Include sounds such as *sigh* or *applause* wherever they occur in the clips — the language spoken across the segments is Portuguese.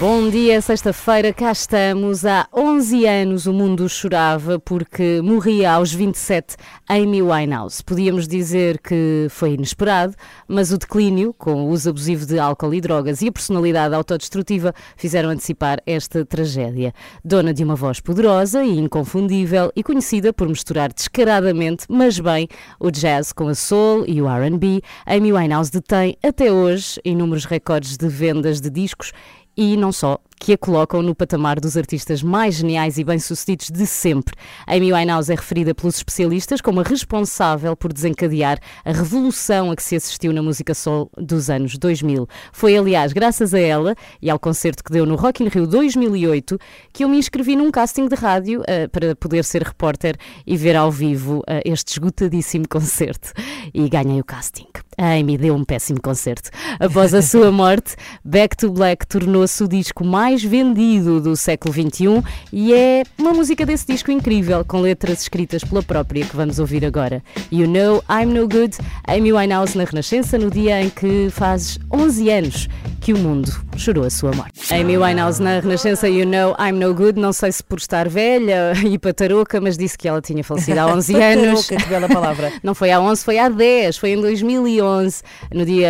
Bom dia, sexta-feira, cá estamos. Há 11 anos o mundo chorava porque morria aos 27 Amy Winehouse. Podíamos dizer que foi inesperado, mas o declínio, com o uso abusivo de álcool e drogas e a personalidade autodestrutiva, fizeram antecipar esta tragédia. Dona de uma voz poderosa e inconfundível e conhecida por misturar descaradamente, mas bem, o jazz com a soul e o R&B, Amy Winehouse detém até hoje inúmeros recordes de vendas de discos e não só, que a colocam no patamar dos artistas mais geniais e bem-sucedidos de sempre. Amy Winehouse é referida pelos especialistas como a responsável por desencadear a revolução a que se assistiu na música soul dos anos 2000. Foi, aliás, graças a ela e ao concerto que deu no Rock in Rio 2008 que eu me inscrevi num casting de rádio uh, para poder ser repórter e ver ao vivo uh, este esgotadíssimo *laughs* concerto. E ganhei o casting. A Amy deu um péssimo concerto. Após a sua morte, Back to Black tornou-se o disco mais vendido do século XXI e é uma música desse disco incrível, com letras escritas pela própria que vamos ouvir agora. You Know I'm No Good, Amy Winehouse na Renascença, no dia em que faz 11 anos que o mundo chorou a sua morte. Amy Winehouse na Renascença, You Know I'm No Good, não sei se por estar velha e pataroca, mas disse que ela tinha falecido há *laughs* 11 anos. que bela palavra. *laughs* Não foi há 11, foi há 10, foi em 2011, no dia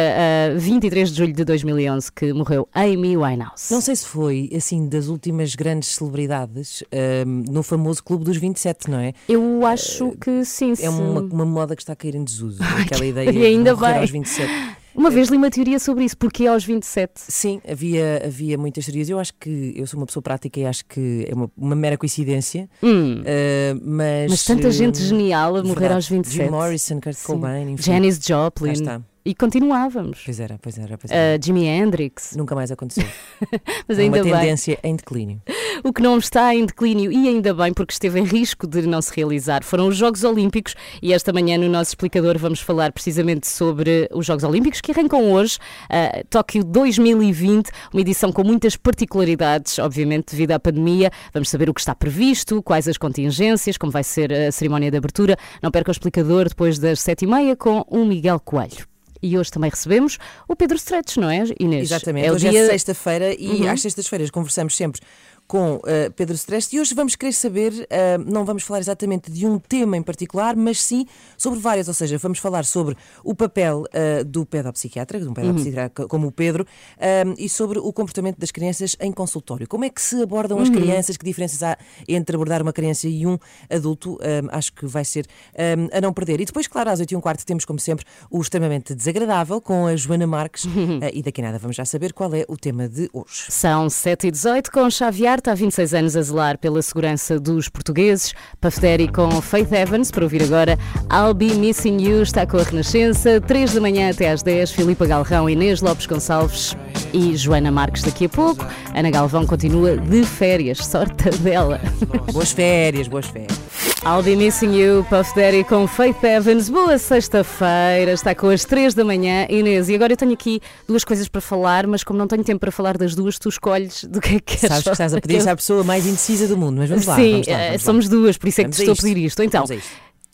uh, 23 de julho de 2011, que morreu Amy Winehouse. Não sei se foi, assim, das últimas grandes celebridades um, no famoso Clube dos 27, não é? Eu acho que sim. É uma, uma, moda que está a cair em desuso, *laughs* aquela ideia e ainda de aos 27. Uma vez li uma teoria sobre isso, porque aos 27? Sim, havia, havia muitas teorias. Eu acho que eu sou uma pessoa prática e acho que é uma, uma mera coincidência. Hum. Uh, mas, mas tanta gente genial a morrer verdade, aos 27. Jim Morrison, Kurt Cobain, enfim. Janis Joplin. Lá está. E continuávamos. Pois era, pois era. Pois era. Uh, Jimi Hendrix. Nunca mais aconteceu. *laughs* Mas ainda uma bem. tendência em declínio. *laughs* O que não está em declínio, e ainda bem, porque esteve em risco de não se realizar, foram os Jogos Olímpicos. E esta manhã, no nosso explicador, vamos falar precisamente sobre os Jogos Olímpicos que arrancam hoje, uh, Tóquio 2020, uma edição com muitas particularidades, obviamente, devido à pandemia. Vamos saber o que está previsto, quais as contingências, como vai ser a cerimónia de abertura. Não perca o explicador depois das sete e meia com o Miguel Coelho. E hoje também recebemos o Pedro Stretch, não é, Inês? Exatamente, é o hoje dia... é sexta-feira e Uhum. às sextas-feiras conversamos sempre com uh, Pedro Streste e hoje vamos querer saber, uh, não vamos falar exatamente de um tema em particular, mas sim sobre vários, ou seja, vamos falar sobre o papel uh, do pedopsiquiatra, de um pedopsiquiatra como o Pedro, e sobre o comportamento das crianças em consultório. Como é que se abordam as crianças, que diferenças há entre abordar uma criança e um adulto, acho que vai ser a não perder. E depois, claro, às 8 e um quarto temos, como sempre, o extremamente desagradável com a Joana Marques, uh, *laughs* e daqui a nada vamos já saber qual é o tema de hoje. São 7 e 18 com Xavier, está há 26 anos a zelar pela segurança dos portugueses. Daddy com Faith Evans, para ouvir agora I'll Be Missing You, está com a Renascença, 3 da manhã até às 10, Filipa Galrão, Inês Lopes Gonçalves e Joana Marques daqui a pouco. Ana Galvão continua de férias, sorte dela. *laughs* Boas férias, boas férias. I'll Be Missing You, Puff Daddy com Faith Evans. Boa sexta-feira, está com as 3 da manhã, Inês. E agora eu tenho aqui duas coisas para falar, mas como não tenho tempo para falar das duas, tu escolhes do que é que queres Sabes que estás a pedir falar. isso à pessoa mais indecisa do mundo, mas vamos lá. Sim, vamos lá, eh, vamos lá. somos duas, por isso é que Vamos te a estou a isto. pedir isto. Então,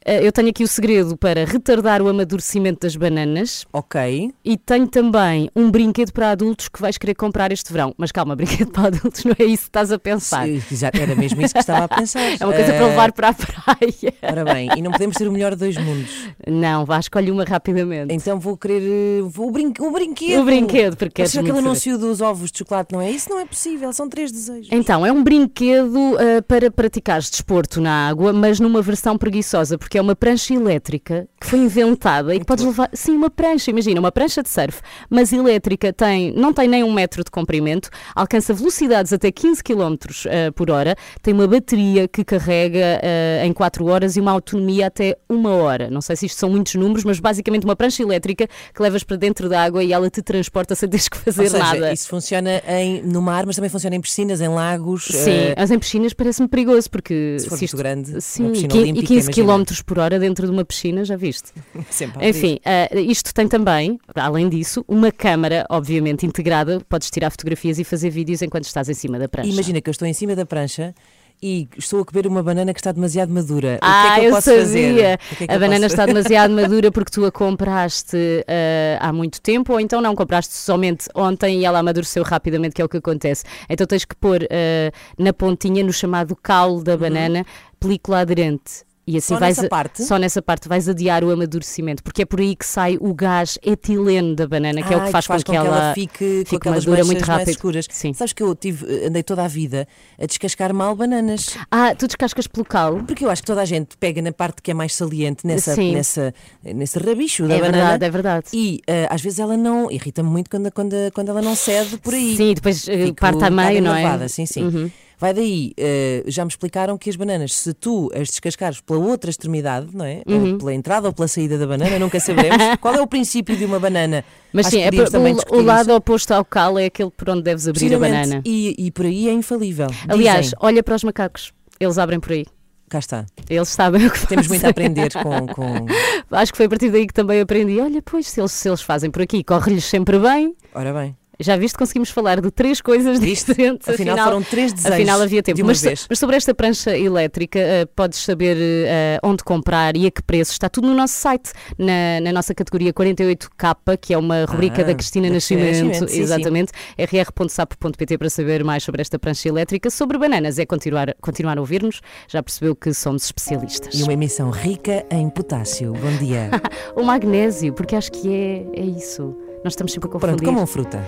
Eh, eu tenho aqui o segredo para retardar o amadurecimento das bananas Ok. e tenho também um brinquedo para adultos que vais querer comprar este verão. Mas calma, *laughs* brinquedo para adultos não é isso que estás a pensar. Exato, era mesmo isso que estava a pensar. *laughs* É uma coisa para Eh, levar para a praia. Ora bem, e não podemos ter o melhor de dois mundos. Não, vá, escolhe uma rapidamente. Então vou querer. eh, Vou, o, brin o brinquedo. O brinquedo, porque queres aquele anúncio dos ovos de chocolate, não é? Isso não é possível, são três desejos. Então, é um brinquedo ah, para praticares desporto na água, mas numa versão preguiçosa, porque que é uma prancha elétrica que foi inventada e que podes levar. Sim, uma prancha, imagina, uma prancha de surf, mas elétrica, tem, não tem nem um metro de comprimento, alcança velocidades até 15 km uh, por hora, tem uma bateria que carrega uh, em 4 horas e uma autonomia até uma hora. Não sei se isto são muitos números, mas basicamente uma prancha elétrica que levas para dentro da água e ela te transporta sem teres que fazer Ou seja, nada. Isso funciona em, no mar, mas também funciona em piscinas, em lagos. Sim, eh, mas em piscinas parece-me perigoso porque Se for isto- muito grande, uma sim, piscina qui- olímpica, e 15 imagina. km por hora dentro de uma piscina, já viste? *laughs* sempre Enfim, ah, isto tem também, além disso, uma câmara, obviamente, integrada. Podes tirar fotografias e fazer vídeos enquanto estás em cima da prancha. Imagina que eu estou em cima da prancha e estou a comer uma banana que está demasiado madura. Ah, o que é que eu, eu posso sabia! fazer? Que é que a banana posso está demasiado *laughs* madura porque tu a compraste ah, há muito tempo, ou então não, compraste somente ontem e ela amadureceu rapidamente, que é o que acontece. Então tens que pôr ah, na pontinha, no chamado caule da banana, película aderente. E assim. Só vais nessa parte? Só nessa parte vais adiar o amadurecimento, porque é por aí que sai o gás etileno da banana, que é o Ai, que faz, com que, ela, fique, com fique aquelas madura muito rápido. escuras. Sim. Sabes que eu tive, andei toda a vida a descascar mal bananas. Ah, tu descascas pelo calo? Porque eu acho que toda a gente pega na parte que é mais saliente, nessa, Sim. nessa, nesse rabicho da É banana. verdade, é verdade. E ah, às vezes ela não. Irrita-me muito quando, quando, quando ela não cede por aí. Sim, depois eh, parte a meio, não é? Sim, sim. Uhum. Vai daí, eh, já me explicaram que as bananas, se tu as descascares pela outra extremidade, não é? Uhum. Pela entrada ou pela saída da banana, nunca saberemos. *laughs* Qual é o princípio de uma banana? Mas Acho sim, é o, o lado isso. oposto ao cal é aquele por onde deves abrir a banana. E, e por aí é infalível. Aliás, Dizem. olha para os macacos, eles abrem por aí. cá está. Eles sabem o que Temos muito a aprender com. *laughs* com... Acho que foi a partir daí que também aprendi. Olha, pois, se eles, se eles fazem por aqui, corre-lhes sempre bem. Ora bem. Já viste, conseguimos falar de três coisas Viste? diferentes. Afinal, foram três desejos Afinal, havia tempo. mas, vez. mas sobre esta prancha elétrica, eh, podes saber eh, onde comprar e a que preço. Está tudo no nosso site, na, na nossa categoria 48K, que é uma rubrica Ah, da Cristina Nascimento. Nascimento, sim. exatamente. rr.sapo.pt para saber mais sobre esta prancha elétrica. Sobre bananas, é continuar, continuar a ouvir-nos. Já percebeu que somos especialistas. E uma emissão rica em potássio. Bom dia. *laughs* O magnésio, porque acho que é, é isso. Nós estamos sempre a confundir. Pronto, comam fruta.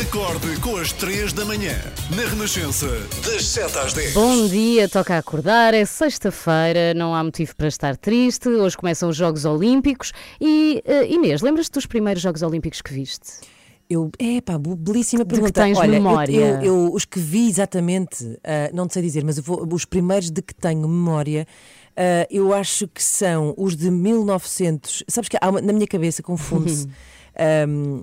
Acorde com as 3 da manhã, na Renascença, das 7 às 10. Bom dia, toca a acordar, é sexta-feira, não há motivo para estar triste. Hoje começam os Jogos Olímpicos e, eh, Inês, lembras-te dos primeiros Jogos Olímpicos que viste? Eu, é pá, belíssima De que pergunta. tens Olha, eu- memória? Eu, eu- os que vi exatamente, ah, não te sei dizer, mas eu vou- os primeiros de que tenho memória, ah, eu acho que são os de 1900. Sabes que uma- na minha cabeça confunde-se. *laughs* ahm,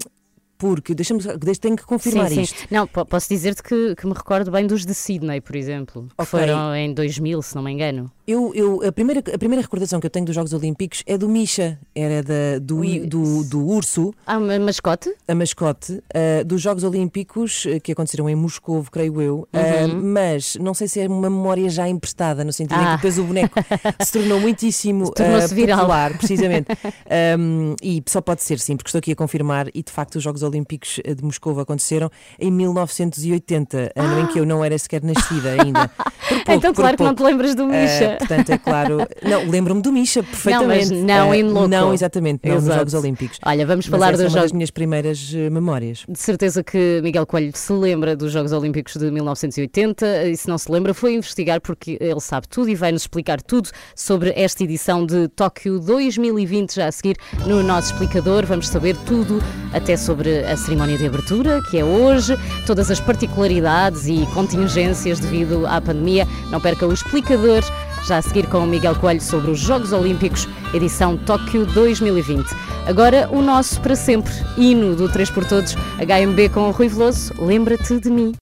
porque, deixa-me, deixa- tenho que confirmar sim, isto. sim. Não, po- posso dizer-te que, que me recordo bem dos de Sydney, por exemplo, que Ok. foram em 2000, se não me engano. Eu, eu- a, primeira, a primeira recordação que eu tenho dos Jogos Olímpicos é do Misha, era da, do, do, do urso. Ah, uma mascote? a mascote uh, dos Jogos Olímpicos uh, que aconteceram em Moscou, creio eu, uh, mas não sei se é uma memória já emprestada, no sentido em que Ah. depois o boneco se tornou muitíssimo *laughs* Tornou-se uh, viral. popular, precisamente. *laughs* Um, e só pode ser sim, porque estou aqui a confirmar, e de facto os Jogos Olímpicos uh, de Moscou aconteceram em 1980, ano em que eu não era sequer nascida ainda. *laughs* Pouco, então, claro que não te lembras do Uh, Misha. portanto, é claro. *laughs* Não, lembro-me do Misha perfeitamente. não Uh, em loco. Não, exatamente, não nos Exato. Jogos Olímpicos. Olha, vamos Mas falar essa é dos das Jogos. minhas primeiras uh, memórias. De certeza que Miguel Coelho se lembra dos Jogos Olímpicos de 1980 e se não se lembra foi investigar porque ele sabe tudo e vai-nos explicar tudo sobre esta edição de Tóquio 2020 já a seguir no nosso explicador. Vamos saber tudo até sobre a cerimónia de abertura que é hoje, todas as particularidades e contingências devido à pandemia. Não perca o explicador já a seguir com o Miguel Coelho sobre os Jogos Olímpicos, edição Tóquio 2020. Agora o nosso para sempre, hino do 3 por Todos, HMB com o Rui Veloso, lembra-te de mim.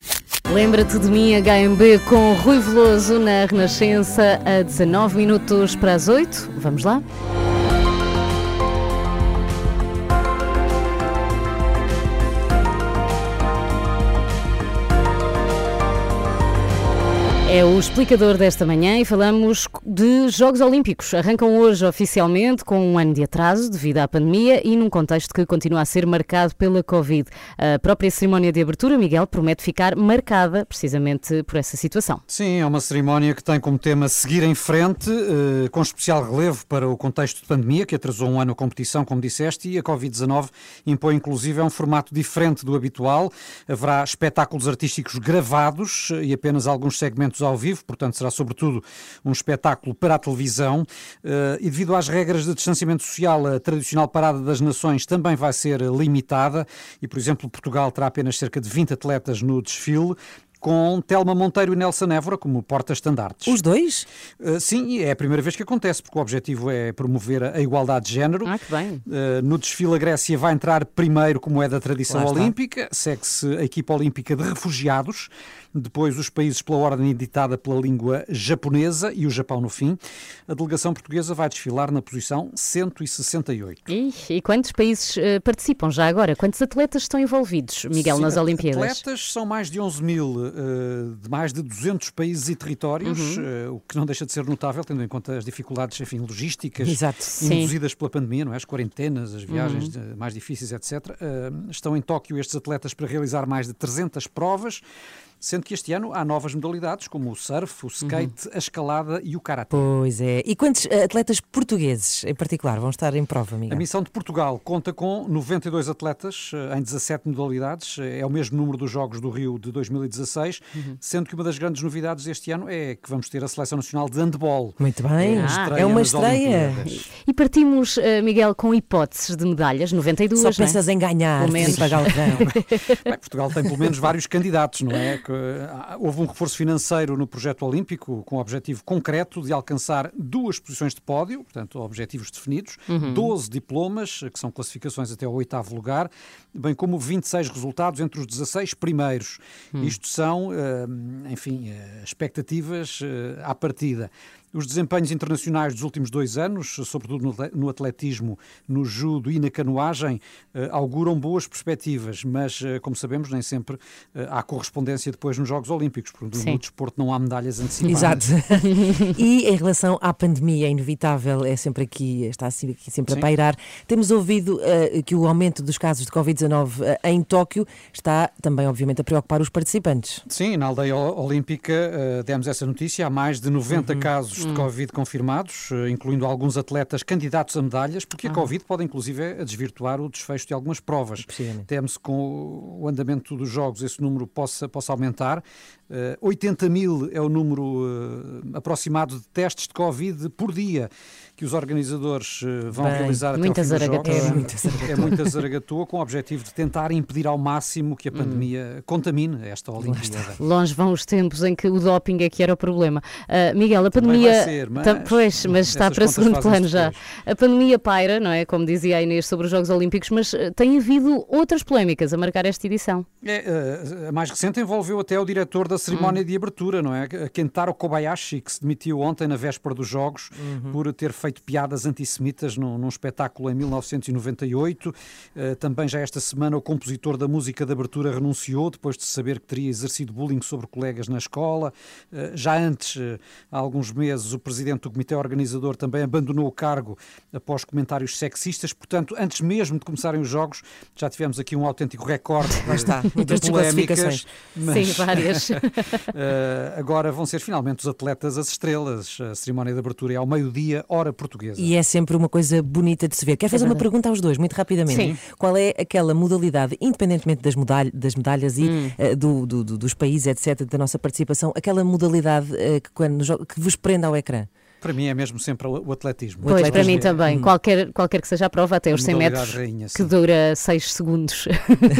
Lembra-te de mim, HMB com Rui Veloso na Renascença a 19 minutos para as 8. Vamos lá? É o explicador desta manhã e falamos de Jogos Olímpicos. Arrancam hoje oficialmente com um ano de atraso devido à pandemia e num contexto que continua a ser marcado pela Covid. A própria cerimónia de abertura, Miguel, promete ficar marcada precisamente por essa situação. Sim, é uma cerimónia que tem como tema seguir em frente, eh, com especial relevo para o contexto de pandemia, que atrasou um ano a competição, como disseste, e a Covid-19 impõe inclusive um formato diferente do habitual. Haverá espetáculos artísticos gravados eh, e apenas alguns segmentos concertos ao vivo, portanto será sobretudo um espetáculo para a televisão. Uh, e devido às regras de distanciamento social, a tradicional Parada das Nações também vai ser limitada e, por exemplo, Portugal terá apenas cerca de 20 atletas no desfile com Telma Monteiro e Nelson Évora como porta-estandartes. Os dois? Uh, sim, é a primeira vez que acontece, porque o objetivo é promover a igualdade de género. Ah, que bem. Uh, no desfile, a Grécia vai entrar primeiro, como é da tradição olímpica, segue-se a equipa olímpica de refugiados depois os países pela ordem editada pela língua japonesa e o Japão no fim. A delegação portuguesa vai desfilar na posição 168. E, e quantos países uh, participam já agora? Quantos atletas estão envolvidos, Miguel, Sim, nas Olimpíadas? Atletas são mais de 11 mil, uh, de mais de 200 países e territórios, uhum. uh, o que não deixa de ser notável, tendo em conta as dificuldades enfim, logísticas Exato. induzidas Sim. pela pandemia, não é? as quarentenas, as viagens uhum. mais difíceis, etc. estão em Tóquio estes atletas para realizar mais de 300 provas sendo que este ano há novas modalidades, como o surf, o skate, uhum. a escalada e o karate. Pois é. E quantos eh, atletas portugueses, em particular, vão estar em prova, Miguel? A missão de Portugal conta com 92 atletas eh, em 17 modalidades. É o mesmo número dos Jogos do Rio de 2016, uhum. sendo que uma das grandes novidades este ano é que vamos ter a Seleção Nacional de Handball. Muito bem. Ah, é uma estreia. E partimos, eh, Miguel, com hipóteses de medalhas, 92. Só é? pensas é? em ganhar, pelo menos. *laughs* *laughs* Bem, Portugal tem pelo menos vários candidatos, não é? Eh, houve um reforço financeiro no projeto olímpico com o objetivo concreto de alcançar duas posições de pódio, portanto, objetivos definidos, uhum. 12 diplomas, que são classificações até ao oitavo lugar, bem como 26 resultados entre os 16 primeiros. Uhum. Isto são, eh, enfim, eh, expectativas à partida. Os desempenhos internacionais dos últimos dois anos, sobretudo no atletismo, no judo e na canoagem, eh, auguram boas perspectivas, mas, eh, como sabemos, nem sempre eh, há correspondência depois nos Jogos Olímpicos, porque Sim. no desporto não há medalhas antecipadas. Exato. *laughs* e em relação à pandemia, é inevitável, é sempre aqui, está aqui sempre Sim. a pairar. Temos ouvido uh, que o aumento dos casos de Covid-19 uh, em Tóquio está também, obviamente, a preocupar os participantes. Sim, na aldeia olímpica uh, demos essa notícia, há mais de 90 uhum. casos de hum. Covid confirmados, eh, incluindo alguns atletas candidatos a medalhas, porque a Covid pode inclusive desvirtuar o desfecho de algumas provas. Teme-se com o andamento dos jogos esse número possa, possa aumentar. Uh, eh, 80 mil é o número aproximado de testes de Covid por dia que os organizadores uh, vão Bem, realizar até ao fim dos jogos. É muita zaragatua. É com o objetivo de tentar impedir ao máximo que a hum. pandemia hum. contamine esta Olimpíada. Longe vão os tempos em que o doping é que era o problema. Miguel, a pandemia ser, mas, pois, *laughs* mas está para segundo plano já. A pandemia paira, não é? Como dizia a Inês sobre os Jogos Olímpicos, mas eh, tem havido outras polémicas a marcar esta edição. É, eh, a mais recente envolveu até o diretor da cerimónia hum. de abertura, não é? Kentaro Kobayashi, que se demitiu ontem na véspera dos Jogos uhum. por ter feito piadas antissemitas num, num espetáculo em 1998. Eh, também já esta semana o compositor da música de abertura renunciou depois de saber que teria exercido bullying sobre colegas na escola. Já antes, há alguns meses, o presidente do comitê organizador também abandonou o cargo após comentários sexistas. Portanto, antes mesmo de começarem os jogos, já tivemos aqui um autêntico recorde Lá está, *laughs* muitas polémicas. Mas, Sim, várias. uh, *laughs* *laughs* agora vão ser finalmente os atletas as estrelas. A cerimónia de abertura é ao meio-dia, hora portuguesa. E é sempre uma coisa bonita de se ver. Quero fazer é uma pergunta aos dois, muito rapidamente. Sim. Qual é aquela modalidade, independentemente das, medalhas, das medalhas e hum. uh, do, do, do, dos países, etc., da nossa participação, aquela modalidade uh, que, quando, que vos prende ao ecrã? Para mim é mesmo sempre o atletismo. Pois, atletismo para mim também. Hum. Qualquer, qualquer que seja a prova, até os 100 metros, rainha, que dura 6 segundos.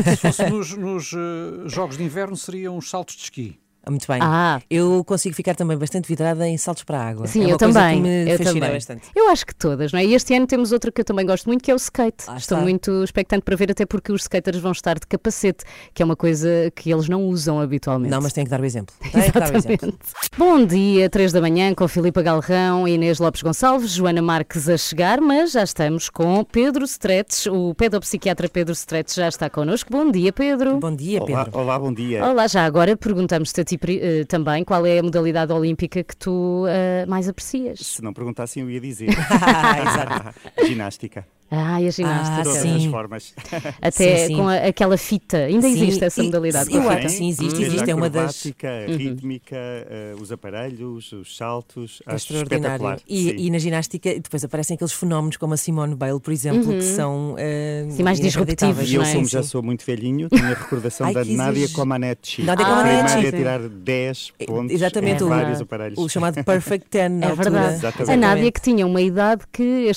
Se fosse *laughs* nos, nos uh, Jogos de Inverno, seriam os saltos de esqui. Muito bem. Ah. Eu consigo ficar também bastante vidrada em saltos para a água. Sim, é eu também. eu também. Bastante. Eu acho que todas, não é? E este ano temos outra que eu também gosto muito, que é o skate. Ah, Estou muito expectante para ver, até porque os skaters vão estar de capacete, que é uma coisa que eles não usam habitualmente. Não, mas tem que dar o exemplo. *laughs* Exatamente. O exemplo. Bom dia, 3 da manhã, com Filipe Galrão, Inês Lopes Gonçalves, Joana Marques a chegar, mas já estamos com Pedro Stretz, o pedopsiquiatra Pedro Stretz já está connosco. Bom dia, Pedro. Bom dia, Pedro. Olá, olá bom dia. Olá, já agora perguntamos-te a ti uh, também qual é a modalidade olímpica que tu uh, mais aprecias. Se não perguntassem, eu ia dizer. *laughs* Exato. *laughs* Ginástica. Ah, e a ginástica. Ah, sim. as formas. *laughs* Até Sim, sim. com a- aquela fita. Ainda Sim, existe essa e- modalidade. eu acho- sim, existe, existe, a é uma das- a rítmica, eh, os aparelhos, os saltos. É acho extraordinário. E, e na ginástica depois aparecem aqueles fenómenos como a Simone Bale, por exemplo, que são eh, Sim, mais inacreditáveis. disruptivos, E eu, é? já sou muito velhinho, tenho a recordação *laughs* Ai, da Nádia. Comaneci. Nádia a Comaneci. primeira a Sim. tirar 10 pontos Exatamente, em o- vários aparelhos. O chamado Perfect Ten *laughs* na É verdade. Exatamente. A Nádia que tinha uma idade que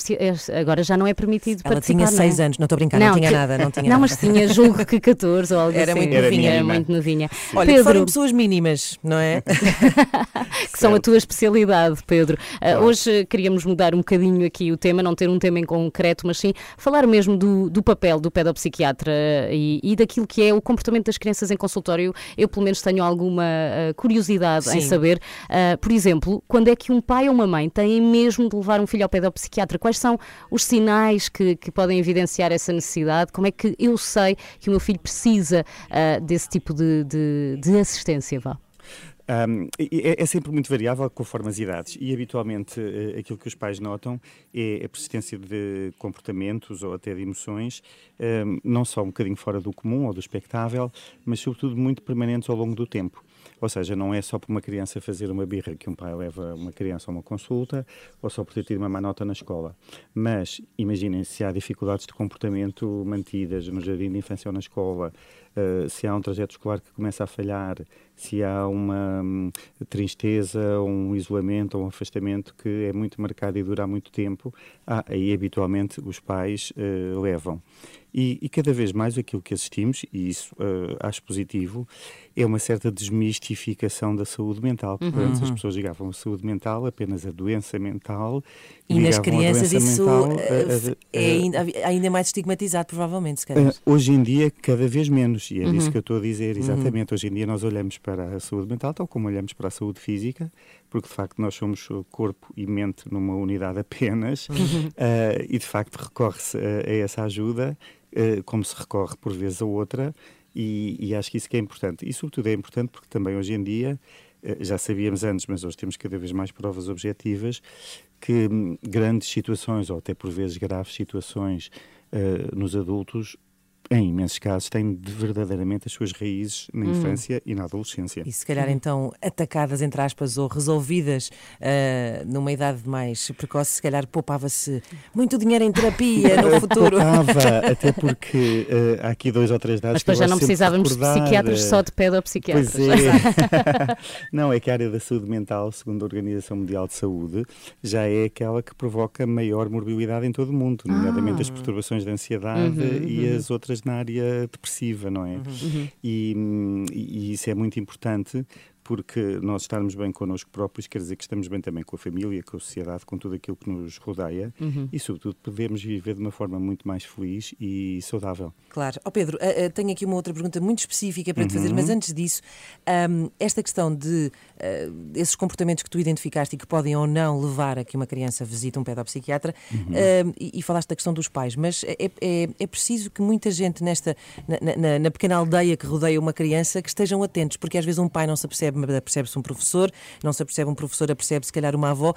agora já não é permitido Ela participar. tinha não é? 6 anos, não estou a brincar, não, tinha que- nada, não tinha Não, nada. mas tinha, julgo que 14 ou algo Era assim. muito Era novinha. Era muito novinha. Olha, que foram Pedro, pessoas mínimas, não é? *laughs* *laughs* que são a tua especialidade, Pedro. Ah, hoje queríamos mudar um bocadinho aqui o tema, não ter um tema em concreto, mas sim falar mesmo do, do papel do pedopsiquiatra e, e daquilo que é o comportamento das crianças em consultório. Eu, pelo menos, tenho alguma ah, curiosidade em Sim. saber, ah, por exemplo, quando é que um pai ou uma mãe têm mesmo de levar um filho ao pedopsiquiatra? Quais são os sinais que, que podem evidenciar essa necessidade? Como é que eu sei que o meu filho precisa ah, desse tipo de, de, de assistência? Vá. Um, é, é sempre muito variável conforme as idades e habitualmente eh, aquilo que os pais notam é a persistência de comportamentos ou até de emoções, um, não só um bocadinho fora do comum ou do expectável, mas sobretudo muito permanentes ao longo do tempo. Ou seja, não é só por uma criança fazer uma birra que um pai leva uma criança a uma consulta ou só por ter tido uma má nota na escola. Mas imaginem se há dificuldades de comportamento mantidas no jardim de infância ou na escola, eh, se há um trajeto escolar que começa a falhar, se há uma hum, tristeza, um isolamento ou um afastamento que é muito marcado e dura há muito tempo, ah, aí habitualmente os pais eh, levam. E, e cada vez mais aquilo que assistimos, e isso eh, acho positivo, é uma certa desmistificação da saúde mental. Porque antes as pessoas ligavam a saúde mental apenas a doença mental E nas crianças isso mental é ainda, ainda mais estigmatizado, provavelmente, se calhar. Uh, hoje em dia, cada vez menos, e é Uhum. disso que eu estou a dizer, exatamente. Hoje em dia, nós olhamos para a saúde mental tal como olhamos para a saúde física, porque de facto nós somos uh, corpo e mente numa unidade apenas, Uhum. *laughs* uh, e de facto recorre-se a, a essa ajuda, uh, como se recorre por vezes a outra, e, e acho que isso que é importante. E, sobretudo, é importante porque também hoje em dia. uh, Já sabíamos antes, mas hoje temos cada vez mais provas objetivas que hum, grandes situações, ou até por vezes graves situações uh, nos adultos, em imensos casos, têm de verdadeiramente as suas raízes na infância e na adolescência. E se calhar então atacadas, entre aspas, ou resolvidas ah, numa idade mais precoce, se calhar poupava-se muito dinheiro em terapia no *laughs* futuro. Poupava, *laughs* até porque uh, há aqui dois ou três dados Mas depois já não precisávamos de recordar, psiquiatras, uh, só de pedopsiquiatras. Pois é. *laughs* não, é que a área da saúde mental, segundo a Organização Mundial de Saúde, já é aquela que provoca maior morbilidade em todo o mundo, nomeadamente Ah. as perturbações de ansiedade Uhum, e as outras na área depressiva, não é? E, hum, e- e isso é muito importante porque nós estarmos bem connosco próprios quer dizer que estamos bem também com a família, com a sociedade, com tudo aquilo que nos rodeia e, sobretudo, podemos viver de uma forma muito mais feliz e saudável. Claro. Ó Pedro, ah, ah, tenho aqui uma outra pergunta muito específica para te fazer, Uhum. mas antes disso, ahm, esta questão de ah, esses comportamentos que tu identificaste e que podem ou não levar a que uma criança visite um pedopsiquiatra, Uhum. e, e falaste da questão dos pais, mas é, é- é preciso que muita gente nesta na, na- na pequena aldeia que rodeia uma criança que estejam atentos, porque às vezes um pai não se apercebe, mas apercebe-se um professor, não se apercebe um professor, apercebe se calhar uma avó.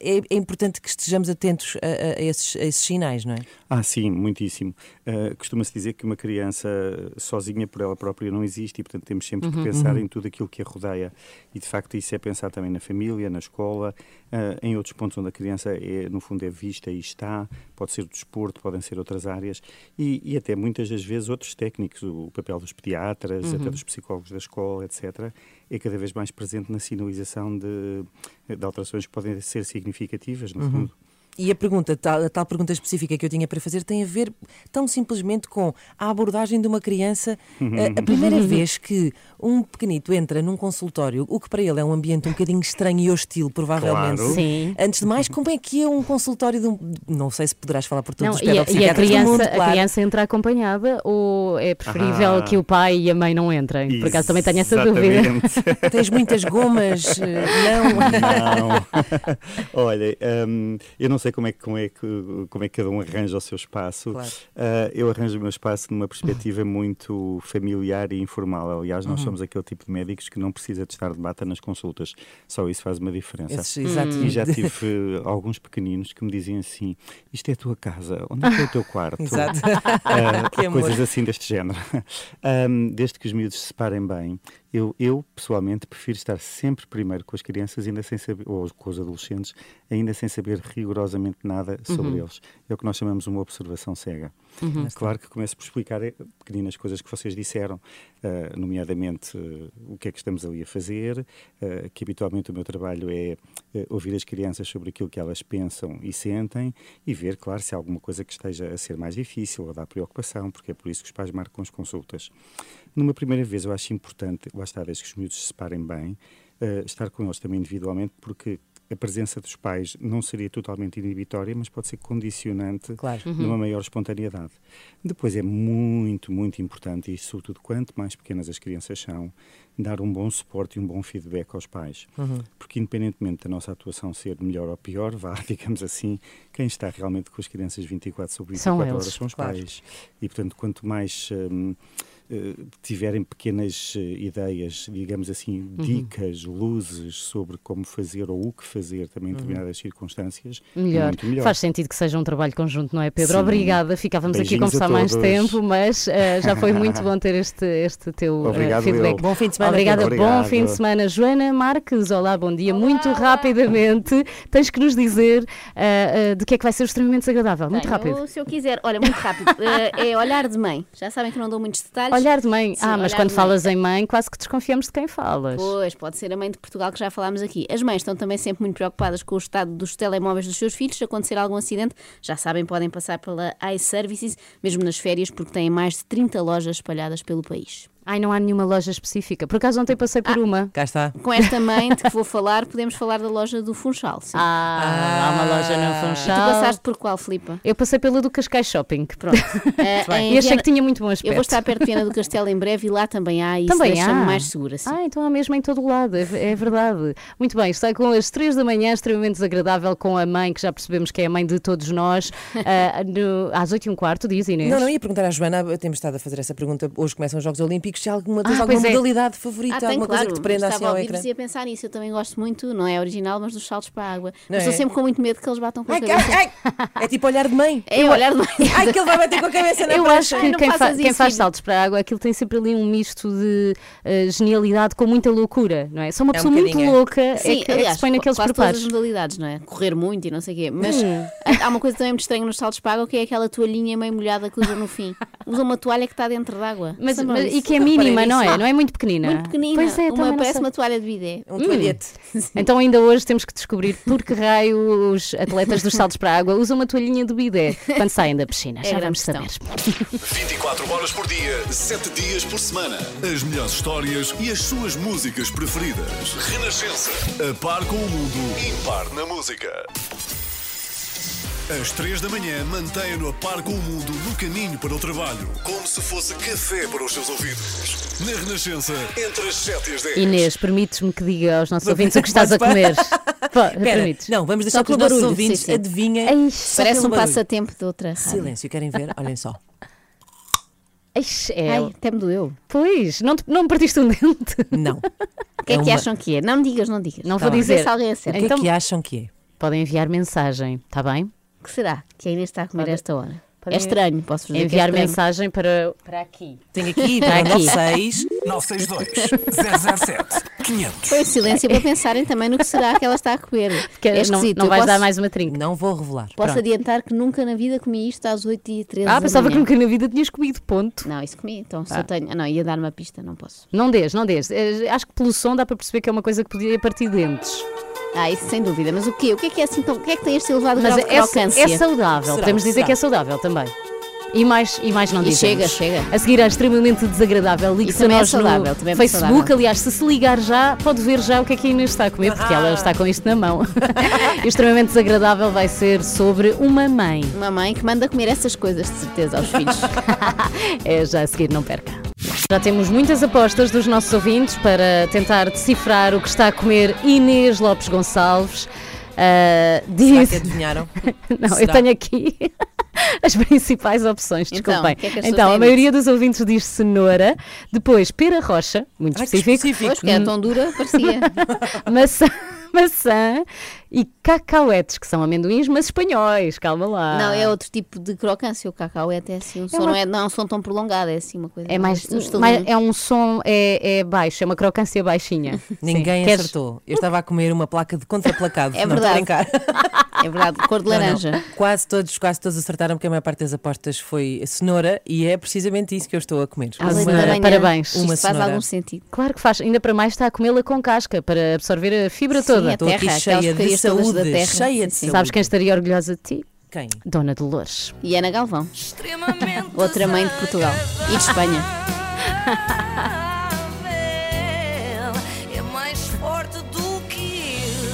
É, é importante que estejamos atentos a, a- esses, a esses sinais, não é? Ah, sim, muitíssimo. Uh, Costuma-se dizer que uma criança sozinha por ela própria não existe e, portanto, temos sempre que pensar em tudo aquilo que a rodeia. E, de facto, isso é pensar também na família, na escola, uh, em outros pontos onde a criança, é, no fundo, é vista e está. Pode ser o desporto, podem ser outras áreas e, e até muitas das vezes outros técnicos, o papel dos pediatras, até dos psicólogos da escola, etc., é cada vez mais presente na sinalização de, de alterações que podem ser significativas, no fundo. E a pergunta, tal, a tal pergunta específica que eu tinha para fazer tem a ver tão simplesmente com a abordagem de uma criança. A, a primeira vez que um pequenito entra num consultório, o que para ele é um ambiente um bocadinho estranho e hostil, provavelmente. Claro. Sim. Antes de mais, como é que é um consultório de um. Não sei se poderás falar por todos Não, os e, a, e a criança, mundo, a claro. criança entra acompanhada ou é preferível Ah. que o pai e a mãe não entrem? Por acaso também tenho essa dúvida. Tens muitas gomas, eh, não. Não. *laughs* Olha, hum, eu não sei sei como é, que- como, é que, como é que cada um arranja o seu espaço. Claro. Ah, eu arranjo o meu espaço numa perspectiva *laughs* muito familiar e informal. Aliás, nós Uhum. somos aquele tipo de médicos que não precisa de estar de bata nas consultas. Só isso faz uma diferença. Esses- exato. E já tive eh, alguns pequeninos que me diziam assim: Isto é a tua casa, onde é que é o teu quarto? *laughs* Exato. *laughs* Amor. coisas assim deste género. Ahm, desde que os miúdos se separem bem, eu, eu, pessoalmente prefiro estar sempre primeiro com as crianças, ainda sem saber, ou com os adolescentes, ainda sem saber rigorosamente nada sobre Uhum. eles. É o que nós chamamos uma observação cega. Uhum. Claro que começo por explicar eh, pequeninas coisas que vocês disseram, ah, nomeadamente eh, o que é que estamos ali a fazer, ah, que habitualmente o meu trabalho é ouvir as crianças sobre aquilo que elas pensam e sentem e ver, claro, se há alguma coisa que esteja a ser mais difícil ou dar preocupação, porque é por isso que os pais marcam as consultas. Numa primeira vez, eu acho importante, lá está, desde que os miúdos se separem bem, eh, estar com eles também individualmente, porque a presença dos pais não seria totalmente inibitória, mas pode ser condicionante Claro. Uhum. numa maior espontaneidade. Depois é muito, muito importante, e sobretudo quanto mais pequenas as crianças são, dar um bom suporte e um bom feedback aos pais. Uhum. Porque independentemente da nossa atuação ser melhor ou pior, vá, *laughs* digamos assim, quem está realmente com as crianças 24 sobre 24 São horas eles, são os claro. pais. E portanto, quanto mais hum, eh, tiverem pequenas eh, ideias, digamos assim, Uhum. dicas, luzes sobre como fazer ou o que fazer também em Uhum. determinadas circunstâncias, Melhor. muito melhor. Faz sentido que seja um trabalho conjunto, não é, Pedro? Sim. Obrigada. Ficávamos aqui a Beijinhos conversar a mais tempo, mas eh, já foi muito bom ter este, este teu Obrigado, feedback. eu. Bom fim de semana, Obrigada, Pedro. bom Obrigado. fim de semana. Joana Marques, olá, bom dia. muito rapidamente, tens que nos dizer eh, eh, de que é que vai ser extremamente desagradável. Muito Tenho, rápido. Se eu quiser, olha, muito rápido. *laughs* Eh, é olhar de mãe. Já sabem que não dou muitos detalhes. Olhar de mãe. Sim, ah, mas quando falas em mãe, quase que desconfiamos de quem falas. Pois, pode ser a mãe de Portugal que já falámos aqui. As mães estão também sempre muito preocupadas com o estado dos telemóveis dos seus filhos. Se acontecer algum acidente, já sabem, podem passar pela iServices, mesmo nas férias, porque têm mais de 30 lojas espalhadas pelo país. Ai, não há nenhuma loja específica. Por acaso ontem passei por uma. Cá está. Com esta mãe de que vou falar, podemos falar da loja do Funchal. Sim. Ah, há uma loja no E Funchal. tu passaste por qual, Filipa? Eu passei pela do Cascais Shopping. Pronto. *laughs* Em E achei Viana- que tinha muito bom aspecto. Eu vou estar perto de Viana do Castelo em breve e lá também há e isso Também deixa-me há. mais segura. Sim. Ah, então há mesmo em todo o lado, é, é verdade. Muito bem, está com as três da manhã, extremamente desagradável, com a mãe, que já percebemos que é a mãe de todos nós, *laughs* ah, no- às oito e um quarto, diz Inês. Não, não, ia perguntar à Joana, temos estado a fazer essa pergunta, hoje começam os Jogos Olímpicos, se há alguma, tens Ah, alguma é. modalidade favorita, Ah, tem, alguma claro. coisa que te prenda assim Estava a ao ecrã? e a pensar nisso. Eu também gosto muito, não é original, mas dos saltos para a água. Não Mas estou é? sempre com muito medo que eles batam com a Ai, cabeça. ai, ai, é tipo olhar de mãe. É olhar de mãe. Ai, que ele vai bater com a cabeça na Eu prancha. acho que não quem, fa- quem faz saltos para a água, aquilo tem sempre ali um misto de ah, genialidade com muita loucura, não é? Só uma É um pessoa muito bocadinho, é. louca é, Sim, que, é que aliás, se põe naqueles quase preparos. todas as modalidades, não é? Correr muito e não sei o quê. Mas Hum. há uma coisa também muito estranha nos saltos para a água, que é aquela toalhinha meio molhada que usam no fim. Usam uma toalha que está dentro d'água. Mas, mas- e que é Mínima, não é? Não é muito pequenina. Muito pequenina. Pois é, uma parece uma toalha de bidé. Um toalhete. *laughs* Então ainda hoje temos que descobrir por que raio os atletas dos saltos para a água usam uma toalhinha de bidé quando saem da piscina. É Já vamos questão. saber. 24 horas por dia, 7 dias por semana. As melhores histórias e as suas músicas preferidas. Renascença. A par com o mundo, impar na música. Às 3 da manhã, mantenha-no a par com o mundo no caminho para o trabalho. Como se fosse café para os seus ouvidos. Na Renascença, entre as 7 e as 10. Inês, permites-me que diga aos nossos ouvintes o que estás a comer? Pô, *laughs* permites? não, vamos deixar Só que os pelo nossos barulho, ouvintes sim, sim. adivinhem. Ai, Parece um barulho. passatempo de outra rádio. Silêncio, querem ver? Olhem só. *laughs* Ixi, é. Ai, até me doeu. Pois, não, te- não me partiste um dente. Não. O que é, É que uma- acham que é? Não me digas, não digas. Não Tá vou bem. dizer. Se alguém O que Então- é que acham que é? Podem enviar mensagem, está bem? O que será que a Inês está a comer Pode- esta hora? É estranho, posso dizer. Enviar que é mensagem para, para aqui. Tenho aqui, *laughs* Está para aqui. 96. 962 007 500. Foi silêncio para pensarem também no que será que ela está a comer. Que é não, não vais posso, dar mais uma trinca. Não vou revelar. Posso Pronto. adiantar que nunca na vida comi isto às 8h13 Ah, pensava que nunca na vida tinhas comido, ponto. Não, isso comi. Então, se Ah. eu tenho. Ah, não, ia dar uma pista, não posso. Não dês, não dês. Eh, Acho que pelo som dá para perceber que é uma coisa que podia partir dentes. Ah, isso sem dúvida. Mas o quê? O que é que é assim? tão- O que é que tem este elevado Mas grau de é, crocância? é saudável, Será? podemos dizer Será? que é saudável também. E mais, e mais não E dizemos. chega, chega. A seguir é extremamente desagradável. Ligue-se a também é nós saudável, no também é Facebook. saudável. Aliás, se se ligar já, pode ver já o que é que a Inês está a comer, porque ela está com isto na mão. e *laughs* o *laughs* extremamente desagradável vai ser sobre uma mãe. Uma mãe que manda comer essas coisas, de certeza, aos filhos. *laughs* É já a seguir, não perca. Já temos muitas apostas dos nossos ouvintes para tentar decifrar o que está a comer Inês Lopes Gonçalves. Ah, Será diz... que adivinharam? Não, eu Será? tenho aqui *laughs* as principais opções, Então, desculpem. o que é que Então, a maioria dos ouvintes diz cenoura, depois pera rocha, muito Ai, específico, específico. Pois, que é tão dura, parecia. *laughs* maçã, maçã e cacauetes, que são amendoins, mas espanhóis, calma lá. Não, é outro tipo de crocância. O cacau é assim um som, uma- não, é, não é um som tão prolongado, é assim uma coisa. É mais, um mais- é um som é, é baixo, é uma crocância baixinha. *laughs* Ninguém Sim. Queres- acertou. Eu estava a comer uma placa de contraplacado. É não verdade. brincar. É verdade, cor de Não, não. laranja. Quase todos, quase todos acertaram, porque a maior parte das apostas foi cenoura e é precisamente isso que eu estou a comer. Ah, Uma- manhã, parabéns. Isto Uma faz cenoura. algum sentido. Claro que faz, ainda para mais está a comê-la com casca para absorver a fibra Sim, toda. Estou aqui cheia de saúde, terra. cheia de Sim, sim. saúde. Sabes quem estaria orgulhosa de ti? Quem? Dona Dolores. E Ana Galvão, outra mãe de Portugal e de Espanha. *laughs*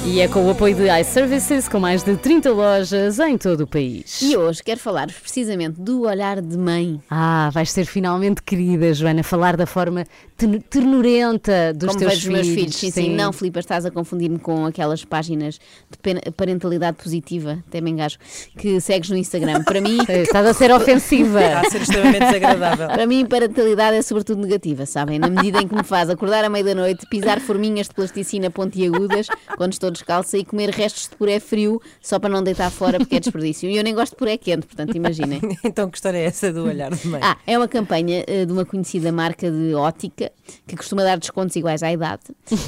E é com o apoio de iServices, com mais de 30 lojas em todo o país. E hoje quero falar-vos precisamente do olhar de mãe. Ah, vais ser finalmente querida, Joana, falar da forma ten- ternurenta dos Como teus vejo os filhos. meus filhos, sim, sim. Não, Filipe, estás a confundir-me com aquelas páginas de pen- parentalidade positiva, até me engajo, que segues no Instagram. Para mim, *laughs* Estás a ser ofensiva. Está a ser extremamente desagradável. Para mim, parentalidade é sobretudo negativa, sabem? Na medida em que me faz acordar à meia da noite, pisar forminhas de plasticina pontiagudas quando estou descalça e comer restos de puré frio só para não deitar fora porque é desperdício. E eu nem gosto de puré quente, portanto, imaginem. *laughs* Então, que história é essa do olhar de mãe? Ah, é uma campanha eh, de uma conhecida marca de ótica que costuma dar descontos iguais à idade.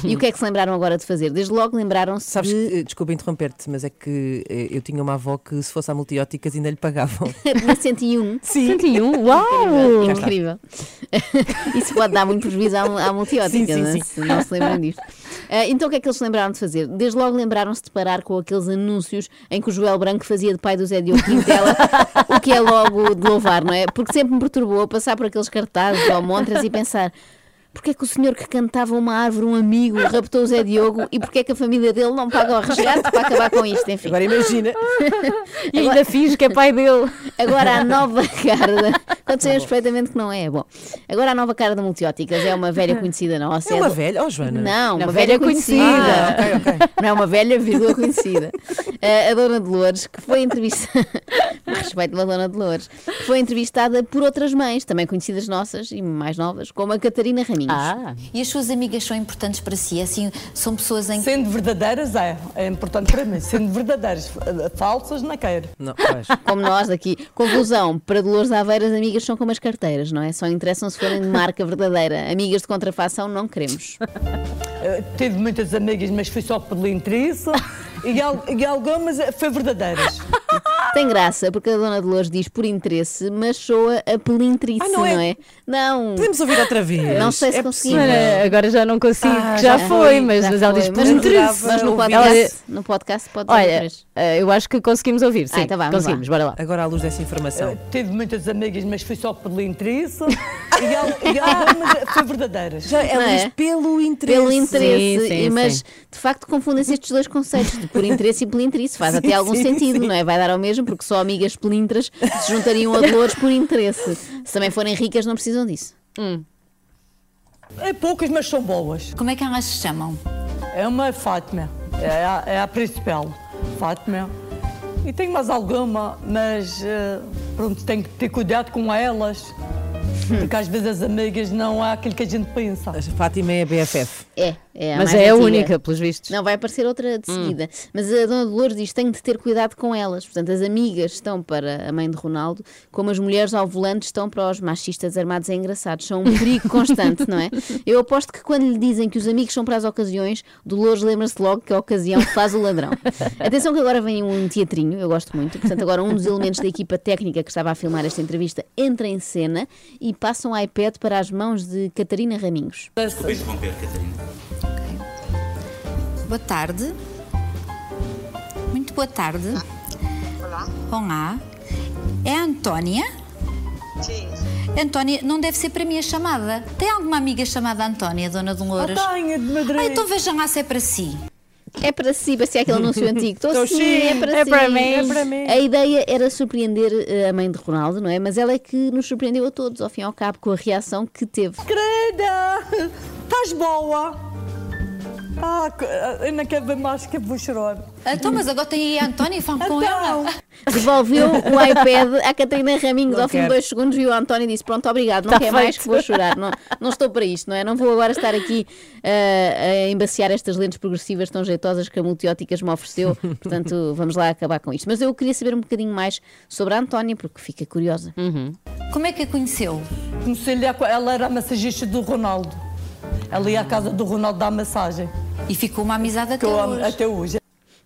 E o que é que se lembraram agora de fazer? Desde logo lembraram-se Sabes de. que, eh, desculpa interromper-te, mas é que eh, eu tinha uma avó que se fosse à multióticas ainda lhe pagavam. *laughs* Na 101. Sim. 101, *laughs* uau! Incrível. Isso pode dar muito prejuízo à, à multiótica, Sim, sim, não é? sim. se não se lembram disto. Ah, então o que é que eles se lembraram de fazer? Desde logo lembraram-se de parar com aqueles anúncios em que o Joel Branco fazia de pai do Zé Diogo Quintela, o que é logo de louvar, não é? Porque sempre me perturbou passar por aqueles cartazes ou montras e pensar. Porque é que o senhor que cantava uma árvore, um amigo, raptou o Zé Diogo e porque é que a família dele não paga o resgate para acabar com isto? Enfim. Agora imagina. *laughs* E ainda fiz que é pai dele. Agora a *laughs* nova cara da... Quando sabemos perfeitamente que não é. Bom, agora a nova cara da Multióticas é uma velha conhecida nossa. É uma do- velha, oh Joana. Não, Não, uma velha velha conhecida. Ah, ok, ok. Não é uma velha, vírgula conhecida. Eh, a Dona Dolores, que foi entrevistada. *laughs* Respeito pela Dona Dolores. Que foi entrevistada por outras mães, também conhecidas nossas e mais novas, como a Catarina Raminhos. Ah, E as suas amigas são importantes para si? Assim, são pessoas em Sendo verdadeiras é, é importante para mim. Sendo verdadeiras, eh, falsas não quero. Não, pois. *laughs* Como nós aqui. Conclusão: para Dolores Aveira, as amigas são como as carteiras, não é? Só interessam se forem de marca verdadeira. Amigas de contrafação não queremos. Eh, tive muitas amigas, mas foi só pelo interesse. *laughs* E, al- e algumas foi verdadeiras. *laughs* Tem graça, porque a Dona Dolores diz por interesse, mas soa a pelintrice, Ah, não é? Não. Podemos ouvir outra vez. Não sei se é conseguimos. agora já não consigo, Ah, já, já foi, foi, mas, Já mas ela foi, diz por mas, interesse. mas no podcast, Ela- no podcast pode dizer Olha, outra vez. eh, eu acho que conseguimos ouvir, sim. Ah, então vá, vamos conseguimos, bora lá. Agora à luz dessa informação. Eh, tive muitas amigas, mas foi só pelo interesse. *laughs* E, al- e algumas foi verdadeiras. Já, ela Não diz é? pelo interesse. Pelo interesse, Sim, sim, mas sim. de facto confundem-se estes dois conceitos, de por interesse e pelintrice. Faz *laughs* até algum sim, sentido, sim. não é? Vai dar ao mesmo, porque só amigas pelintras se juntariam a Dolores por interesse. Se também forem ricas, não precisam disso. É poucas, mas são boas. Como é que elas se chamam? É uma Fátima, é a, é a principal. Fátima. E tem mais alguma, mas eh, pronto, tem que ter cuidado com elas. *laughs* Porque às vezes as amigas não há aquilo que a gente pensa. A Fátima é a BFF. É, é a Mas mais é a única, pelos vistos. Não, vai aparecer outra de seguida. Mas a Dona Dolores diz que tem de ter cuidado com elas. Portanto, as amigas estão para a mãe de Ronaldo, como as mulheres ao volante estão para os machistas armados e engraçados. São um perigo *laughs* constante, não é? Eu aposto que quando lhe dizem que os amigos são para as ocasiões, Dolores lembra-se logo que a ocasião faz o ladrão. *laughs* Atenção que agora vem um teatrinho, eu gosto muito. Portanto, agora um dos elementos da equipa técnica que estava a filmar esta entrevista entra em cena e passa um iPad para as mãos de Catarina Raminhos. Boa tarde. Muito boa tarde. Olá. Olá. É a Antónia? Sim. Antónia, não deve ser para mim a chamada. Tem alguma amiga chamada Antónia, Dona Dolores? Ah, tenho, de Madrid. Ah, então vejam lá se é para si. É para si, vai ser aquele anúncio *laughs* antigo. Estou Estou sim, sim, é para é si. para mim. É para mim. A ideia era surpreender eh, a mãe de Ronaldo, não é? Mas ela é que nos surpreendeu a todos, ao fim e ao cabo, com a reação que teve. Querida, estás boa? Ah, que- ainda quero ver mais que eu vou chorar. Então, mas agora tem aí a Antónia e fala com ela. Devolveu o iPad à Catarina Raminhos Não ao fim de dois segundos e o António disse: Pronto, obrigado, não Tá quer mais feito. que vou chorar. Não, não estou para isto, não é? Não vou agora estar aqui ah, a embaciar estas lentes progressivas tão jeitosas que a Multióticas me ofereceu. Portanto, vamos lá acabar com isto. Mas eu queria saber um bocadinho mais sobre a Antónia, porque fica curiosa. Como é que a conheceu? Comecei-lhe a... Ela era a massagista do Ronaldo. Ia à casa do Ronaldo dar massagem. E ficou uma amizade até hoje. até hoje.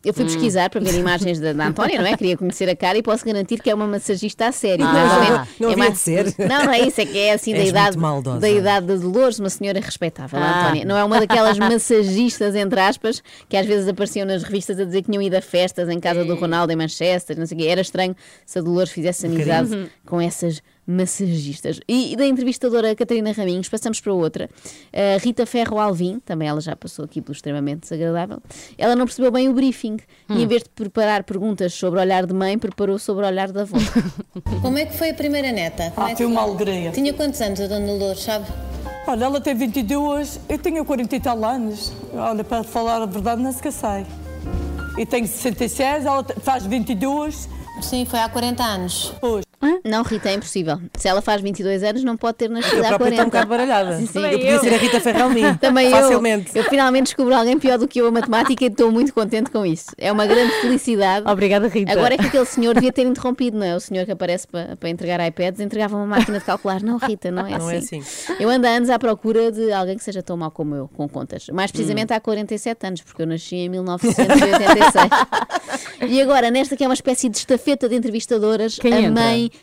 Eu fui Hum. pesquisar para ver imagens da, da Antónia, não é? Queria conhecer a cara e posso garantir que é uma massagista a sério. Ah, Provavelmente não é havia mais- de ser. Não, não é isso, é que é assim da És idade, maldosa. da idade da Dolores, uma senhora respeitável, a Ah. Antónia. Não é uma daquelas massagistas, entre aspas, que às vezes apareciam nas revistas a dizer que tinham ido a festas em casa do Ronaldo em Manchester, não sei o quê. Era estranho se a Dolores fizesse amizade bocadinho. com essas massagistas. E, da entrevistadora Catarina Raminhos, passamos para outra. A Rita Ferro Alvim, também ela já passou aqui pelo extremamente desagradável. Ela não percebeu bem o briefing Hum. e em vez de preparar perguntas sobre o olhar de mãe, preparou sobre o olhar da avó. *laughs* Como é que foi a primeira neta? Como Ah, é foi uma alegria. Tinha quantos anos a Dona Lourdes, sabe? Olha, ela tem 22, eu tenho 40 e tal anos. Olha, para falar a verdade, não se sei. E tenho 66, ela faz 22. Sim, foi há 40 anos. Pois. Não, Rita, é impossível. Se ela faz 22 anos, não pode ter nascido Eu há própria 40. estou um bocado baralhada. Sim, sim. Eu podia ser a Rita Ferralmin. Também *laughs* Facilmente. eu. Eu finalmente descubro alguém pior do que eu a matemática e estou muito contente com isso. É uma grande felicidade. Obrigada, Rita. Agora é que aquele senhor devia ter interrompido, não é? O senhor que aparece para, para entregar iPads entregava uma máquina de calcular. Não, Rita, não é Não é assim. assim. Eu ando há anos à procura de alguém que seja tão mau como eu, com contas. Mais precisamente Hum. há 47 anos, porque eu nasci em 1986. *laughs* e agora, nesta que é uma espécie de estafeta de entrevistadoras, Quem a entra?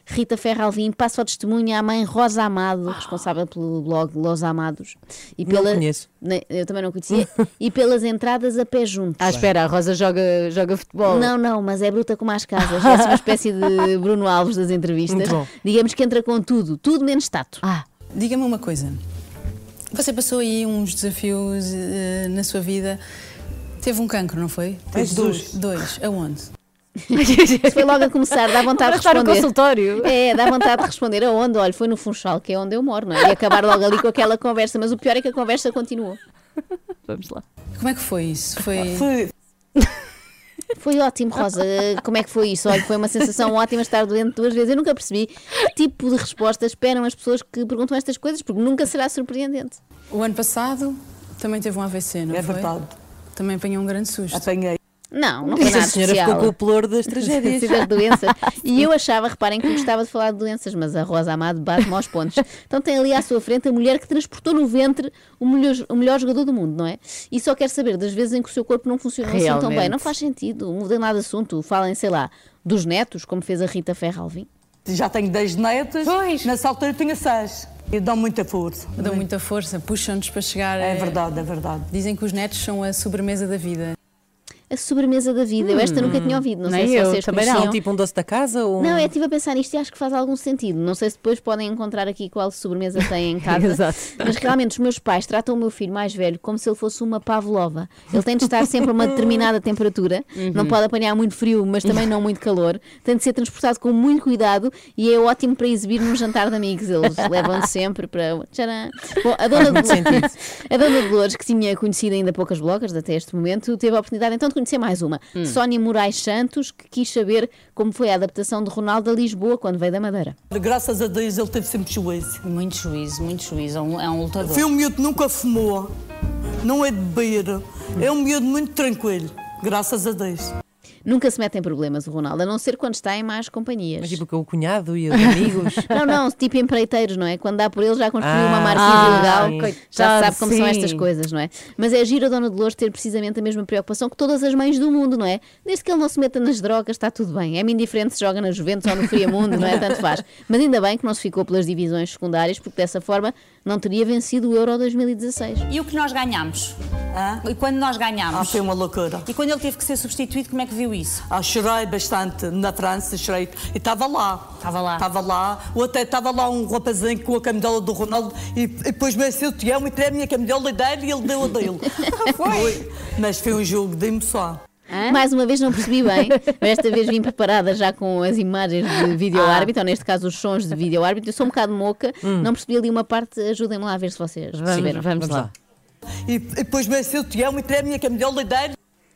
Rita Ferro Alvim passa ao testemunho à mãe Rosa Amado, responsável pelo blog Los Amados. E Não pela, conheço. Ne- Eu também não conhecia. e pelas entradas a pé juntos. Ah, espera, a Rosa joga, joga futebol. Não, não, mas é bruta como as casas. É uma espécie de Bruno Alves das entrevistas. Muito bom. Digamos que entra com tudo, tudo menos tato. Ah, Diga-me uma coisa. Você passou aí uns desafios eh, na sua vida. Teve um cancro, não foi? Teve dois. Dois. Aonde? Isso *laughs* foi logo a *laughs* começar, dá vontade de estar no responder. consultório. É, dá vontade de responder aonde? Olha, foi no Funchal, que é onde eu moro, não é? E acabar logo ali com aquela conversa, mas o pior é que a conversa continuou. Vamos lá. Como é que foi isso? Foi. Foi, *laughs* Foi ótimo, Rosa. Como é que foi isso? Olha, foi uma sensação ótima estar doente duas vezes. Eu nunca percebi que tipo de resposta esperam as pessoas que perguntam estas coisas, porque nunca será surpreendente. O ano passado também teve um AVC, não é foi? verdade. Também apanhou um grande susto. Apanhei. Não, não foi nada senhora especial. ficou com o pelouro das *laughs* tragédias. Sim, das doenças. *laughs* E eu achava, reparem que gostava de falar de doenças, mas a Rosa Amado bate-me aos pontos. Então tem ali à sua frente a mulher que transportou no ventre o melhor, o melhor jogador do mundo, não é? E só quer saber das vezes em que o seu corpo não funciona assim tão bem. Não faz sentido. Mudem lá de assunto. Falem, sei lá, dos netos, como fez a Rita Ferralvim. Já tenho 10 netas. Pois. Nessa altura eu tinha 6. E dão muita força. Dão muita força, puxam-nos para chegar. É a- verdade, é verdade. Dizem que os netos são a sobremesa da vida. A sobremesa da vida. Eu esta nunca tinha ouvido. Não sei se vocês também conheciam. Não, tipo um doce da casa ou. Não, eu estive a pensar nisto e acho que faz algum sentido. Não sei se depois podem encontrar aqui qual sobremesa têm em *laughs* casa. Exato. Mas realmente os meus pais tratam o meu filho mais velho como se ele fosse uma pavlova. Ele tem de estar sempre a uma determinada *laughs* temperatura, não pode apanhar muito frio, mas também não muito calor. Tem de ser transportado com muito cuidado e é ótimo para exibir num jantar de amigos. Eles *laughs* levam-no sempre para. Tcharam. Bom, a dona, sentido. a dona Dolores, que tinha conhecido ainda poucas bloggers até este momento, teve a oportunidade então de conhecer mais uma. Sónia Moraes Santos, que quis saber como foi a adaptação de Ronaldo a Lisboa quando veio da Madeira. Graças a Deus ele teve sempre juízo. Muito juízo, muito juízo. É um, é um lutador. Foi um miúdo que nunca fumou. Não é de beber. É um miúdo muito tranquilo. Graças a Deus. Nunca se mete em problemas o Ronaldo, a não ser quando está em más companhias. Mas tipo com o cunhado e os amigos. *laughs* Não, não, tipo empreiteiros, não é? Quando dá por ele já construiu uma Ah, marquise sim. ilegal, Coitado, já sabe como são sim. estas coisas, não é? Mas é giro a Dona Dolores ter precisamente a mesma preocupação que todas as mães do mundo, não é? Desde que ele não se meta nas drogas, está tudo bem. É-me indiferente se joga na Juventus ou no Friamundo, não é? Tanto faz. Mas ainda bem que não se ficou pelas divisões secundárias, porque dessa forma não teria vencido o Euro 2016. E o que nós ganhamos? E quando nós ganhamos? Ah, foi uma loucura. E quando ele teve que ser substituído, como é que viu isso? Ah, chorei bastante na França, chorei. E estava lá. Estava lá. Estava lá. Ou até estava lá um rapazinho com a camisola do Ronaldo e, e depois me o Tião e tirei a minha camisola dele e ele deu a dele. *laughs* foi. Mas foi um jogo de emoção. Mais uma vez não percebi bem, mas esta vez vim preparada já com as imagens de vídeo árbitro, ou neste caso os sons de vídeo árbitro. Eu sou um bocado moca, não percebi ali uma parte, ajudem-me lá a ver se vocês Vamos, perceberam. vamos lá. E, e depois seu te amo e tem a minha camisola dele.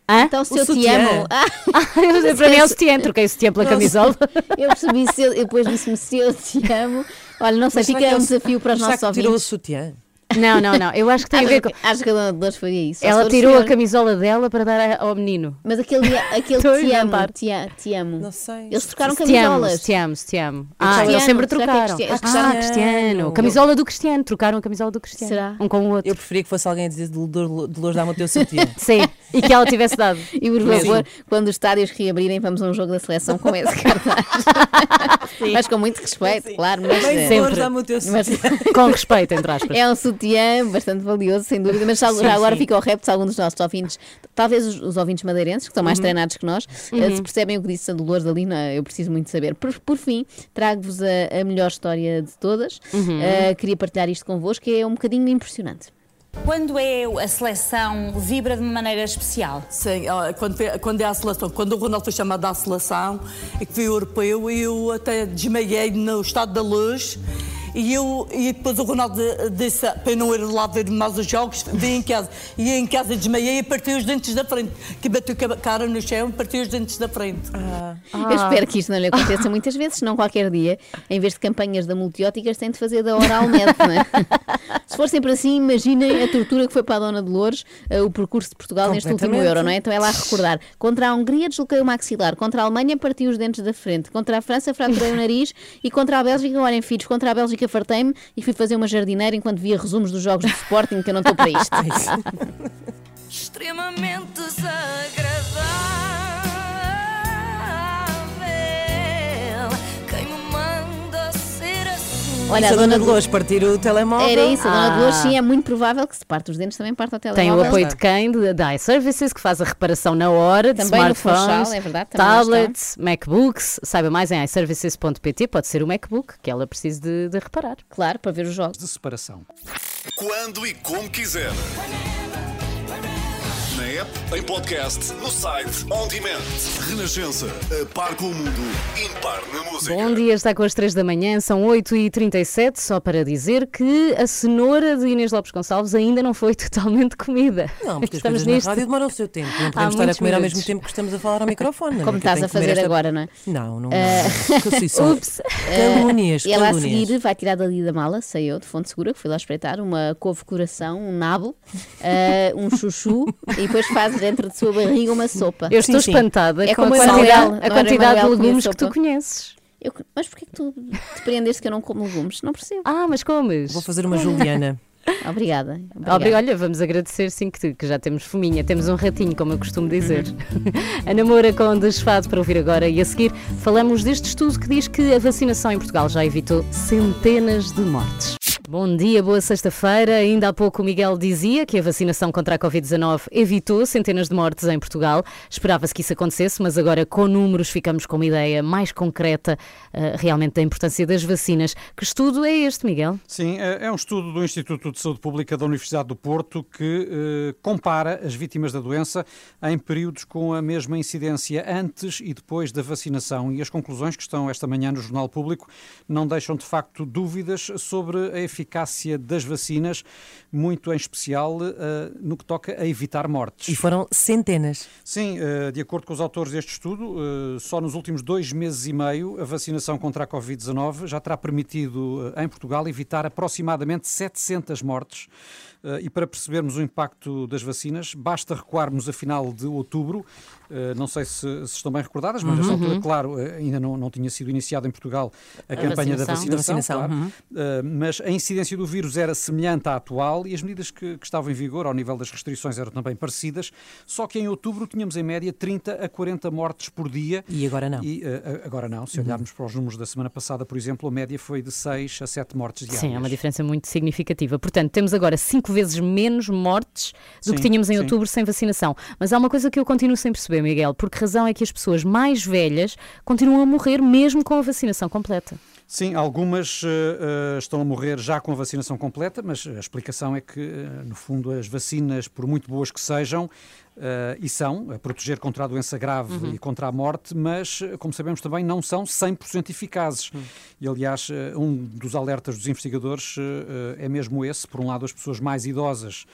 Hã? Então, se O eu te sutiã. amo. *laughs* Ah, Para mim é o sutiã, troquei o sutiã pela camisola. *laughs* Eu percebi, se eu, depois disse-me se eu te amo. Olha, não sei, Mas será fica que um desafio para os nossos que tirou o ouvintes. sutiã? Não, não, não. Eu acho que tem a ver com. Acho que a dona Dolores faria isso. Ela tirou a senhor. camisola dela para dar a- ao menino. Mas aquele, aquele *laughs* Estou a te amo, te, a- te amo. Não sei. Eles trocaram camisolas. te amo, te amo. Ah, Cristiano, eles sempre é trocaram. Cristiano? Eles Ah, trocaram- Cristiano. Camisola do Cristiano. Trocaram a camisola do Cristiano. Será? Um com o outro. Eu preferia que fosse alguém a dizer Dolores, dá-me o teu sutiã. *laughs* Sim. E que ela tivesse dado. *laughs* E por favor, quando os estádios reabrirem, vamos a um jogo da seleção com esse cartaz. mas com muito respeito, claro. Mas, Bem, eh, teu *laughs* mas-. Com respeito, entre aspas. É um sutiã bastante valioso, sem dúvida, mas já Sim, já agora sim. fica o repto se algum dos nossos ouvintes, talvez os, os ouvintes madeirenses, que estão mais Uhum. treinados que nós, eh, Uhum. se percebem o que disse a Dolores ali, não, eu preciso muito saber. Por, por fim, trago-vos a, a melhor história de todas. Uhum. Eh, queria partilhar isto convosco, que é um bocadinho impressionante. Quando é a seleção, vibra de uma maneira especial? Sim, quando, foi- quando é a seleção, quando o Ronaldo foi chamado à seleção e que foi europeu, eu até desmaiei no estado da luz. E, eu, e depois o Ronaldo disse para eu não ir lá ver mais os jogos, vim em casa. E em casa desmaiei e parti os dentes da frente. Que bateu a cara no chão, parti os dentes da frente. Eu espero que isto não lhe aconteça muitas vezes, senão qualquer dia, em vez de campanhas da multióticas, tem de fazer da Oralmed, não é? *laughs* Se for sempre assim, imaginem a tortura que foi para a Dona Dolores eh, o percurso de Portugal neste último. Euro, não é? Então ela a recordar. Contra a Hungria desloquei o maxilar, contra a Alemanha partiu os dentes da frente, contra a França fraturei o nariz e contra a Bélgica, olhem filhos, contra a Bélgica fartei-me e fui fazer uma jardineira enquanto via resumos dos jogos de Sporting, que eu não estou para isto. *laughs* extremamente desagradável. Olha, Se a a Dona Dolores partir o telemóvel. Era isso, a Dona Ah. Dolores sim, é muito provável que se parte os dentes também parte Tem telemóvel. o apoio de quem? Da iServices, que faz a reparação na hora de Também smartphones, Funchal, é verdade, tablets, MacBooks. Saiba mais em iServices.pt. Pode ser o MacBook que ela precisa de, de reparar. Claro, para ver os jogos. De separação. Quando e como quiser. App, em podcast, no site, on demand. Renascença. A par com o mundo. Impar na música. Bom dia, está com as 3 da manhã, são 8h37, só para dizer que a cenoura de Inês Lopes Gonçalves ainda não foi *laughs* totalmente comida. Não, porque as Estamos coisas nisto. na rádio demoram o seu tempo. Não Há podemos estar a comer ao minutos. mesmo tempo que estamos a falar ao microfone. Como estás a fazer agora, não é? Não, não. Eh, só- *laughs* Ups. Calúnias, E ela a seguir vai tirar dali da mala, sei eu, de fonte segura, que fui lá espreitar, uma couve-coração, um nabo, eh, um chuchu e depois fazes dentro de sua barriga uma sopa. Eu estou espantada É com a quantidade, a quantidade de legumes que tu conheces. Eu- mas porquê que tu te prendeste que eu não como legumes? Não percebo. Ah, mas comes? Vou fazer uma Juliana. *laughs* Obrigada. Obrigada. Olha, vamos agradecer sim que, que já temos fominha, temos um ratinho, como eu costumo dizer. *laughs* a namora com desfado para ouvir agora e a seguir falamos deste estudo que diz que a vacinação em Portugal já evitou centenas de mortes. Bom dia, boa sexta-feira. Ainda há pouco o Miguel dizia que a vacinação contra a Covid-19 evitou centenas de mortes em Portugal. Esperava-se que isso acontecesse, mas agora com números ficamos com uma ideia mais concreta eh, realmente da importância das vacinas. Que estudo é este, Miguel? Sim, é é um estudo do Instituto de Saúde Pública da Universidade do Porto que eh, compara as vítimas da doença em períodos com a mesma incidência antes e depois da vacinação. E as conclusões que estão esta manhã no Jornal Público não deixam de facto dúvidas sobre a eficácia das vacinas, muito em especial eh, no que toca a evitar mortes. E foram centenas. Sim, eh, de acordo com os autores deste estudo, eh, só nos últimos dois meses e meio a vacinação contra a Covid-19 já terá permitido em Portugal evitar aproximadamente 700 mortes. E para percebermos o impacto das vacinas, basta recuarmos a final de outubro. Não sei se, se estão bem recordadas, mas nessa Uhum. altura, claro, ainda não, não tinha sido iniciada em Portugal a, A campanha da vacinação. vacinação. Da vacinação, claro. uhum. Uh, mas a incidência do vírus era semelhante à atual e as medidas que, que estavam em vigor ao nível das restrições eram também parecidas, só que em outubro tínhamos em média 30 a 40 mortes por dia. E agora não. E uh, agora não. Se Uhum. olharmos para os números da semana passada, por exemplo, a média foi de 6 a 7 mortes diárias. Sim, é uma diferença muito significativa. Portanto, temos agora cinco vezes menos mortes do que Sim, tínhamos em sim. outubro sem vacinação. Mas há uma coisa que eu continuo sem perceber, Miguel, por que razão é que as pessoas mais velhas continuam a morrer mesmo com a vacinação completa? Sim, algumas uh, estão a morrer já com a vacinação completa, mas a explicação é que, uh, no fundo, as vacinas, por muito boas que sejam, Uh, e são a proteger contra a doença grave Uhum. e contra a morte, mas, como sabemos também, não são 100% eficazes. Uhum. E, aliás, um dos alertas dos investigadores uh, é mesmo esse. Por um lado, as pessoas mais idosas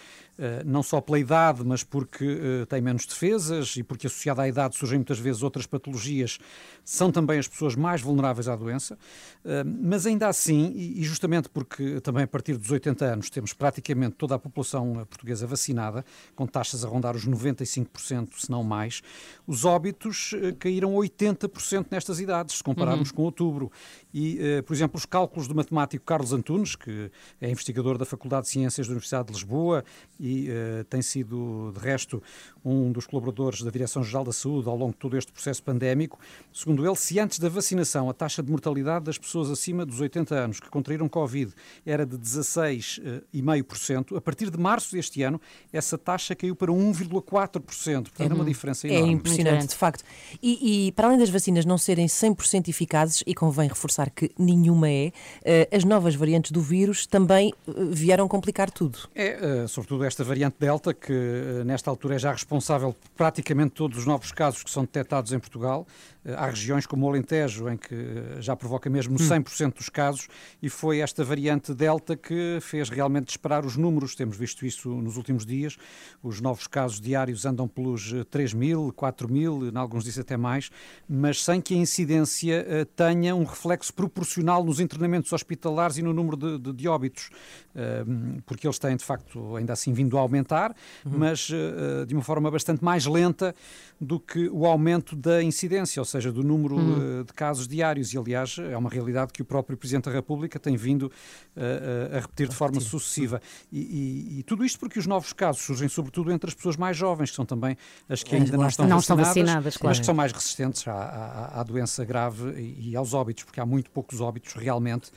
não só pela idade, mas porque uh, tem menos defesas e porque associada à idade surgem muitas vezes outras patologias, são também as pessoas mais vulneráveis à doença. Uh, mas ainda assim, e justamente porque também a partir dos 80 anos temos praticamente toda a população portuguesa vacinada, com taxas a rondar os 95%, se não mais, os óbitos caíram 80% nestas idades, se compararmos uhum. com outubro. E, por exemplo, os cálculos do matemático Carlos Antunes, que é investigador da Faculdade de Ciências da Universidade de Lisboa e uh, tem sido, de resto, um dos colaboradores da Direção-Geral da Saúde ao longo de todo este processo pandémico. Segundo ele, se antes da vacinação a taxa de mortalidade das pessoas acima dos 80 anos que contraíram Covid era de 16,5%, a partir de março deste ano, essa taxa caiu para 1,4%. Portanto, é uma diferença enorme. É impressionante, de facto. E, e, para além das vacinas não serem 100% eficazes, e convém reforçar que nenhuma é, eh, as novas variantes do vírus também eh, vieram complicar tudo. É, sobretudo esta variante Delta, que eh, nesta altura é já responsável por praticamente todos os novos casos que são detectados em Portugal. Eh, há regiões como o Alentejo, em que eh, já provoca mesmo 100% hum. dos casos, e foi esta variante Delta que fez realmente disparar os números. Temos visto isso nos últimos dias. Os novos casos diários andam pelos 3 mil, 4 mil, em alguns dias até mais, mas sem que a incidência tenha um reflexo proporcional nos internamentos hospitalares e no número de, de, de óbitos, porque eles têm, de facto, ainda assim vindo a aumentar, uhum. mas uh, de uma forma bastante mais lenta do que o aumento da incidência, ou seja, do número uhum. uh, de casos diários. E, aliás, é uma realidade que o próprio Presidente da República tem vindo uh, a repetir de forma sucessiva. E, e, e, tudo isto porque os novos casos surgem sobretudo entre as pessoas mais jovens, que são também as que ainda não estão não vacinadas, estão vacinadas claro. mas que são mais resistentes à, à, à doença grave e, e aos óbitos, porque há muito poucos óbitos realmente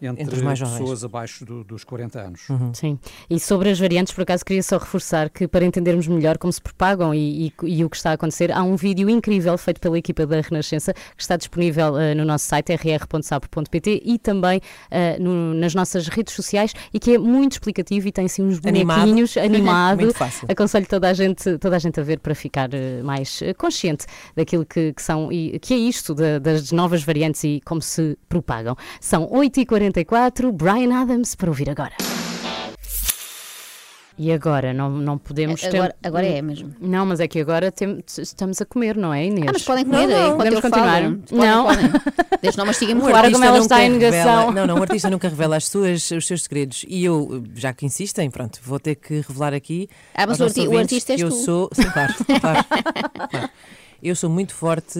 entre, entre pessoas abaixo do, dos 40 anos. Uhum. Sim. E sobre as variantes, por acaso, queria só reforçar que para entendermos melhor como se propagam e, e, e o que está a acontecer, há um vídeo incrível feito pela equipa da Renascença que está disponível uh, no nosso site rr.sapo.pt e também uh, no, nas nossas redes sociais e que é muito explicativo e tem assim uns bonequinhos *laughs* animado. muito fácil. Aconselho toda a gente, toda a gente a ver para ficar uh, mais consciente daquilo que, que, são e que é isto de, das novas variantes e como se propagam. São 8h40 44, Brian Adams, para ouvir agora. E agora? Não, não podemos ter... agora, agora é mesmo. Não, mas é que agora tem... estamos a comer, não é, Inês? Ah, mas podem comer, não, não. podemos continuar. Podem, não. Podem. Desde não mastiguem *laughs* muito. Claro como ela está em negação. Não, não, o artista nunca revela as suas, os seus segredos. E eu, já que insistem, pronto, vou ter que revelar aqui. Ah, mas o, arti o artista és eu tu. sou. Sim, claro, claro, *laughs* claro. Eu sou muito forte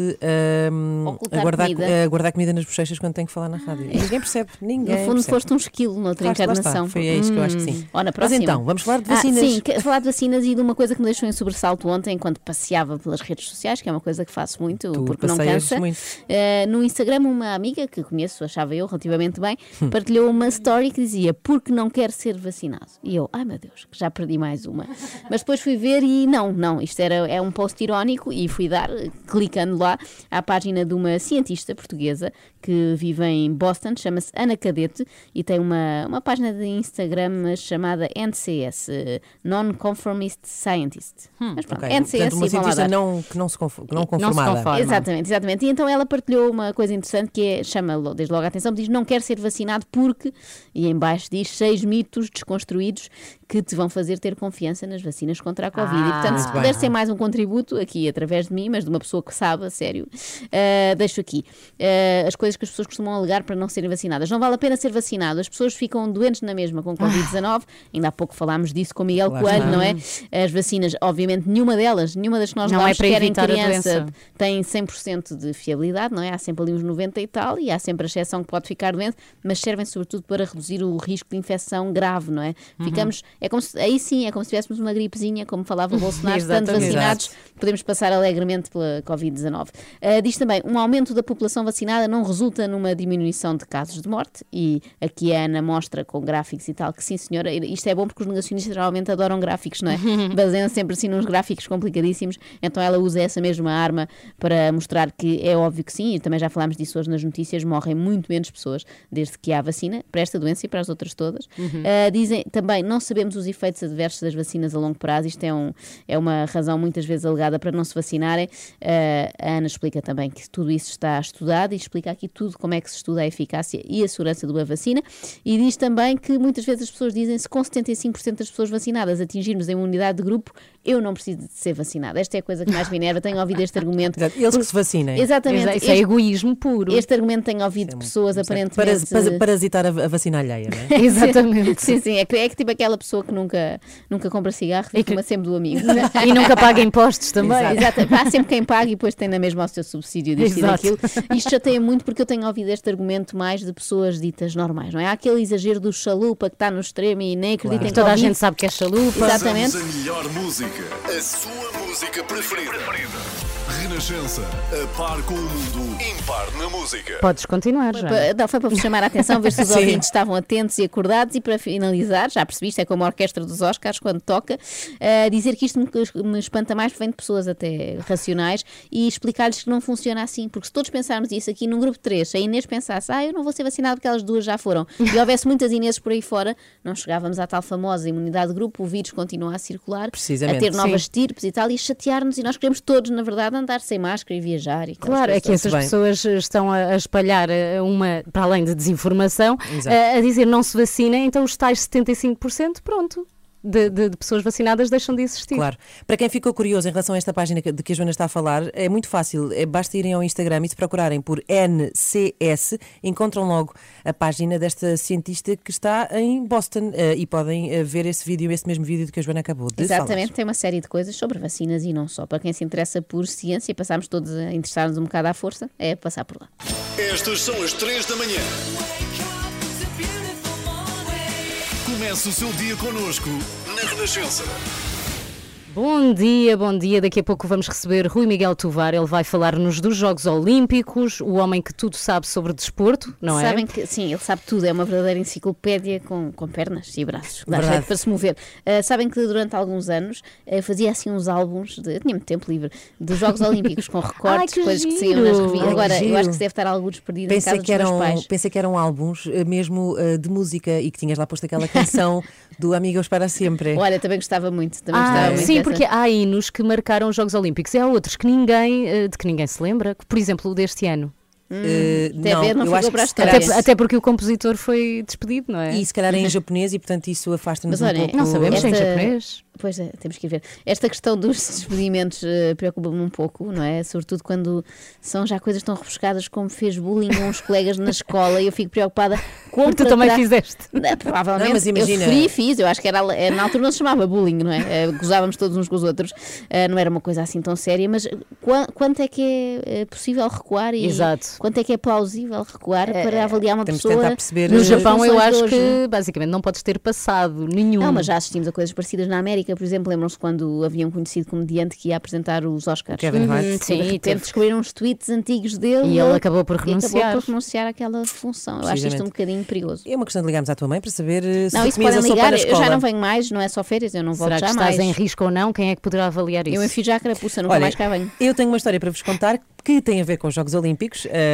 um, a, guardar, comida. a guardar comida nas bochechas quando tenho que falar na rádio. E ninguém percebe, ninguém. No fundo, percebe. foste um esquilo noutra claro, encarnação. Foi isso hum. que eu acho que sim. Ora, Mas então, vamos falar de vacinas. Ah, sim, falar de vacinas e de uma coisa que me deixou em sobressalto ontem, enquanto passeava pelas redes sociais, que é uma coisa que faço muito, tu porque não cansa. Muito. Uh, no Instagram, uma amiga que conheço, achava eu relativamente bem, *laughs* hum. partilhou uma story que dizia porque não quer ser vacinado. E eu, ai meu Deus, já perdi mais uma. Mas depois fui ver e não, não, isto era, é um post irónico e fui dar, clicando lá à página de uma cientista portuguesa que vive em Boston, chama-se Ana Cadete e tem uma, uma página de Instagram chamada NCS, Non-Conformist Scientist. Hum, Mas pronto, okay. NCS Portanto, uma cientista não, que não se, conforma, não conformada. Não se conforma. Exatamente, exatamente. E então ela partilhou uma coisa interessante que é, chama desde logo a atenção, diz não quer ser vacinado porque, e em baixo diz, seis mitos desconstruídos que te vão fazer ter confiança nas vacinas contra a Covid. Ah, e portanto, se puder ser mais um contributo aqui através de mim, mas de uma pessoa que sabe a sério. Uh, deixo aqui uh, as coisas que as pessoas costumam alegar para não serem vacinadas. Não vale a pena ser vacinado, as pessoas ficam doentes na mesma com Covid-19. Ainda há pouco falámos disso com Miguel claro, Coelho, não é? As vacinas, obviamente, nenhuma delas, nenhuma das que nós não damos, é para quer em criança, tem 100% de fiabilidade, não é? Há sempre ali uns 90 e tal, e há sempre a exceção que pode ficar doente, mas servem sobretudo para reduzir o risco de infecção grave, não é? Uhum. Ficamos, é como se, aí sim, é como se tivéssemos uma gripezinha, como falava o Bolsonaro, *laughs* estando vacinados, podemos passar alegremente pela Covid-19. Uh, diz também, um aumento da população vacinada não resulta numa diminuição de casos de morte, e aqui a Ana mostra com gráficos e tal que sim senhora, isto é bom porque os negacionistas geralmente adoram gráficos, não é? *laughs* Baseiam sempre assim nos gráficos complicadíssimos, então ela usa essa mesma arma para mostrar que é óbvio que sim, e também já falámos disso hoje nas notícias, morrem muito menos pessoas desde que há vacina para esta doença e para as outras todas. Uhum. Uh, dizem também, não sabemos sabemos os efeitos adversos das vacinas a longo prazo. Isto é, um, é uma razão muitas vezes alegada para não se vacinarem. Uh, a Ana explica também que tudo isso está estudado e explica aqui tudo como é que se estuda a eficácia e a segurança de uma vacina. E diz também que muitas vezes as pessoas dizem se com 75% das pessoas vacinadas atingirmos a imunidade de grupo, eu não preciso de ser vacinada. Esta é a coisa que mais me enerva. Tenho ouvido este argumento. Eles que se vacinem. Exatamente. Isso é egoísmo puro. Este argumento tenho ouvido de pessoas aparentemente. Para, parasitar a, a vacina alheia, não é? *laughs* Exatamente. sim, sim. É que, é que tipo aquela pessoa que nunca, nunca compra cigarro e fuma sempre do amigo. *laughs* e nunca paga impostos também. Exato. Exato. Há sempre quem paga e depois tem na mesma o seu subsídio disto e daquilo. Isto chateia muito porque eu tenho ouvido este argumento mais de pessoas ditas normais, não é? Há aquele exagero do chalupa que está no extremo e nem acredita claro. em Toda a gente sabe que é chalupa. Exatamente. a melhor música, a sua música preferida. Renascença, a par com o mundo, impar na música. Podes continuar já. Foi, não, foi para vos chamar a atenção, ver se os *laughs* ouvintes estavam atentos e acordados. E para finalizar, já percebiste, é como a orquestra dos Oscars quando toca, uh, dizer que isto me, me espanta mais, vem de pessoas até racionais e explicar-lhes que não funciona assim, porque se todos pensarmos isso aqui num grupo de três, se a Inês pensasse, ah, eu não vou ser vacinado porque elas duas já foram, e *laughs* houvesse muitas Inês por aí fora, não chegávamos à tal famosa imunidade de grupo, o vírus continua a circular, a ter novas estirpes e tal, e chatear-nos, e nós queremos todos, na verdade, andar sem máscara e viajar. E claro, é que essas bem. pessoas estão a, espalhar eh, uma, para além de desinformação, a, a dizer não se vacinem, então os tais 75%, pronto de, de, de, pessoas vacinadas deixam de existir. Claro. Para quem ficou curioso em relação a esta página de que a Joana está a falar, é muito fácil. É, basta irem ao Instagram e se procurarem por NCS, encontram logo a página desta cientista que está em Boston uh, e podem uh, ver esse vídeo, esse mesmo vídeo que a Joana acabou de Exatamente, falar. tem uma série de coisas sobre vacinas e não só. Para quem se interessa por ciência, passamos todos a interessar-nos um bocado à força, é passar por lá. Estas são as 3 da manhã. Comece o seu dia connosco na Renascença. Bom dia, bom dia. Daqui a pouco vamos receber Rui Miguel Tovar. Ele vai falar-nos dos Jogos Olímpicos, o homem que tudo sabe sobre desporto, não Sabem é? Que, sim, ele sabe tudo. É uma verdadeira enciclopédia com, com pernas e braços. Dá jeito para se mover. Uh, sabem que durante alguns anos uh, fazia assim uns álbuns, de, tinha muito tempo livre, dos Jogos Olímpicos com *laughs* recortes, Ai, coisas giro. que saíam nas revistas. Agora, eu acho que se deve estar alguns perdidos Pensei em casa que, eram, pensei que eram álbuns uh, mesmo uh, de música e que tinhas lá posto aquela canção *laughs* do Amigos para Sempre. Olha, também gostava muito. Também Ah, gostava muito sim, dessa. porque há hinos que marcaram os Jogos Olímpicos e há outros que ninguém, eh, de que ninguém se lembra, por exemplo, o deste ano. Uh, até ver, não eu acho que calhar- Até, até porque o compositor foi despedido, não é? E se calhar é em japonês e portanto isso afasta-nos um olha, pouco. Não sabemos se é em Esta- japonês. Pois é, temos que ir ver. Esta questão dos *laughs* despedimentos eh, preocupa-me um pouco, não é? Sobretudo quando são já coisas tão rebuscadas como fez bullying com uns colegas na escola e eu fico preocupada como Tu também fizeste. *laughs* Não, provavelmente. Não, mas imagina- Eu sofri e fiz, eu acho que era, eh, na altura não se chamava bullying, não é? Eh, Gozávamos todos uns com os outros, não era uma coisa assim tão séria, mas qua- quanto é que é possível recuar e Exato. Quanto é que é plausível recuar para avaliar uma pessoa? tentar perceber, No eh, Japão eu acho hoje? que basicamente não podes ter passado nenhum. Não, mas já assistimos a coisas parecidas na América, por exemplo, lembram-se quando havia um conhecido comediante que ia apresentar os Oscars. Kevin Hart. Uhum, Sim, de repente teve- descobriram uns tweets antigos dele E ele acabou por e acabou renunciar. por renunciar àquela função. Eu acho isto um bocadinho perigoso. É uma questão de ligarmos à tua mãe para saber eh, se Não, isso podem ligar, eu já não venho mais, não é só férias, eu não volto Será que jamais. estás em risco ou não? Quem é que poderá avaliar isso? Eu enfio já a carapuça, nunca Olha, mais cá venho. eu tenho uma história para vos contar que tem a ver com os Jogos Olímpicos, eh,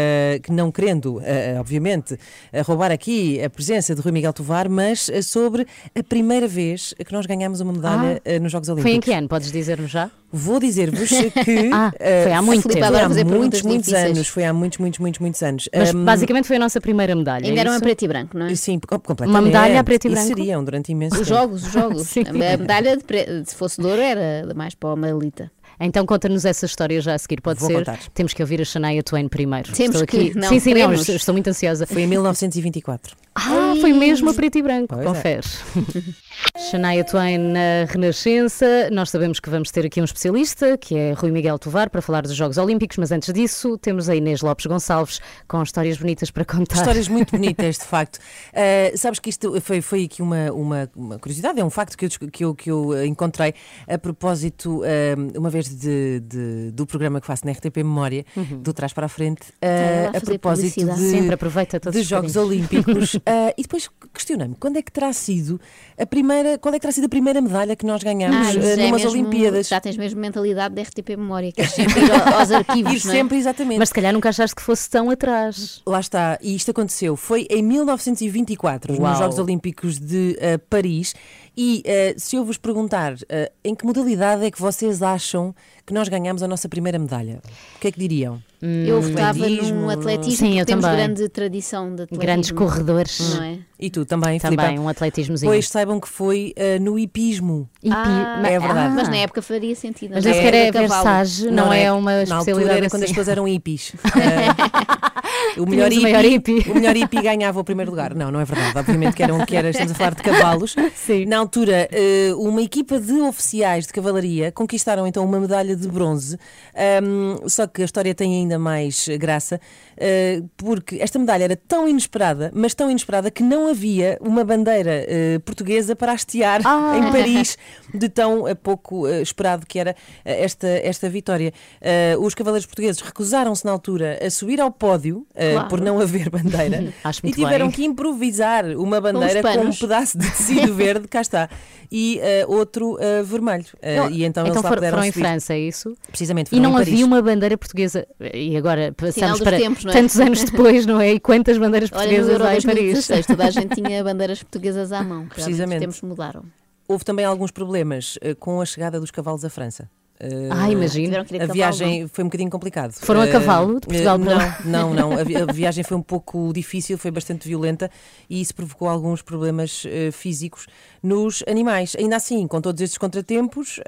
que não querendo, eh, obviamente, eh, roubar aqui a presença de Rui Miguel Tovar, mas eh, sobre a primeira vez que nós ganhamos uma medalha eh, nos Jogos Olímpicos. Foi em que ano? Podes dizer-nos já? Vou dizer-vos *laughs* que Ah, eh, foi há muito foi tempo. Adoro há fazer muitos, muitos anos. Foi há muitos, muitos, muitos, muitos anos. Mas Ahm, basicamente foi a nossa primeira medalha. Ainda é era uma isso? preto e branco, não é? Sim, com- completamente. Uma medalha a preto e branco? seriam durante imenso Os tempo. jogos, os jogos. *laughs* Sim. A medalha, de pre- se fosse de ouro, era mais para uma elita. Então conta-nos essa história já a seguir, pode Vou ser? contar. Temos que ouvir a Shania Twain primeiro. Temos estou que- aqui. não, sim, sim, não, estou muito ansiosa. Foi em 1924. Ah, foi mesmo a preto e branco, Pois é. confere. *laughs* Shania Twain na Renascença. Nós sabemos que vamos ter aqui um especialista, que é Rui Miguel Tovar, para falar dos Jogos Olímpicos, mas antes disso temos a Inês Lopes Gonçalves com histórias bonitas para contar. Histórias muito *laughs* bonitas, de facto. Uh, sabes que isto foi, foi aqui uma, uma, uma curiosidade, é um facto que eu, que eu, que eu uh, encontrei a propósito, uh, uma vez de, de- do programa que faço na RTP Memória, do Trás para a Frente, uh, Uhum. a propósito de, Sempre aproveita todos de os Jogos. Olímpicos. *laughs* Uh, e depois questionei-me quando é que terá sido a primeira, qual é que terá sido a primeira medalha que nós ganhamos Ah, uh, é numas mesmo- Olimpíadas. Já tens mesmo mentalidade de RTP Memória, que é *laughs* sempre ir aos arquivos. Ir é? sempre, exatamente. Mas se calhar nunca achaste que fosse tão atrás. Lá está, e isto aconteceu. Foi em 1924, Uau. nos Jogos Olímpicos de uh, Paris. E uh, se eu vos perguntar uh, em que modalidade é que vocês acham que nós ganhamos a nossa primeira medalha, o que é que diriam? Eu votava num atletismo, Sim, porque eu temos também. grande tradição de atletismo. Grandes corredores. Não é? E tu também, Também, Filipe? um atletismozinho. Pois saibam que foi uh, no hipismo. Hipi- Ah, é verdade. Mas na época faria sentido. Mas não nem sequer é A cavalo. Versace, não, é uma Na altura especialidade era quando as assim. pessoas eram hippies. *laughs* Eh, o, melhor Tínhamos o maior hippie, hippie. o melhor hippie ganhava o primeiro lugar. Não, não é verdade. Obviamente que, eram, que era, estamos a falar de cavalos. *laughs* Na altura, eh, uma equipa de oficiais de cavalaria conquistaram então uma medalha de bronze. Ahm, só que a história tem ainda mais graça, eh, porque esta medalha era tão inesperada, mas tão inesperada que não havia uma bandeira eh, portuguesa para hastear Ah. *laughs* em Paris, de tão eh, pouco eh, esperado que era esta, esta vitória. Os cavaleiros portugueses recusaram-se na altura a subir ao pódio Claro. por não haver *laughs* bandeira Acho e tiveram bem. que improvisar uma bandeira os com, um pedaço de tecido *laughs* verde, cá está, e outro vermelho. Não, e então, eles lá foram, foram em. França, é isso? Precisamente, E não em Paris. havia uma bandeira portuguesa. E agora Sinal passamos dos para tempos, não é? Tantos anos *laughs* depois, não é? E quantas bandeiras Olha, portuguesas Euro há em Paris? 2016 toda a gente *laughs* tinha bandeiras portuguesas à mão. Precisamente. Os tempos mudaram. Houve também alguns problemas eh, com a chegada dos cavalos à França. Eh, Ah, imagino. A cavalo, viagem foi um bocadinho complicado. Foram a Eh, cavalo de Portugal eh, para? Não, não, não. A, vi- a viagem foi um pouco difícil, foi bastante violenta e isso provocou alguns problemas eh, físicos nos animais. Ainda assim, com todos estes contratempos,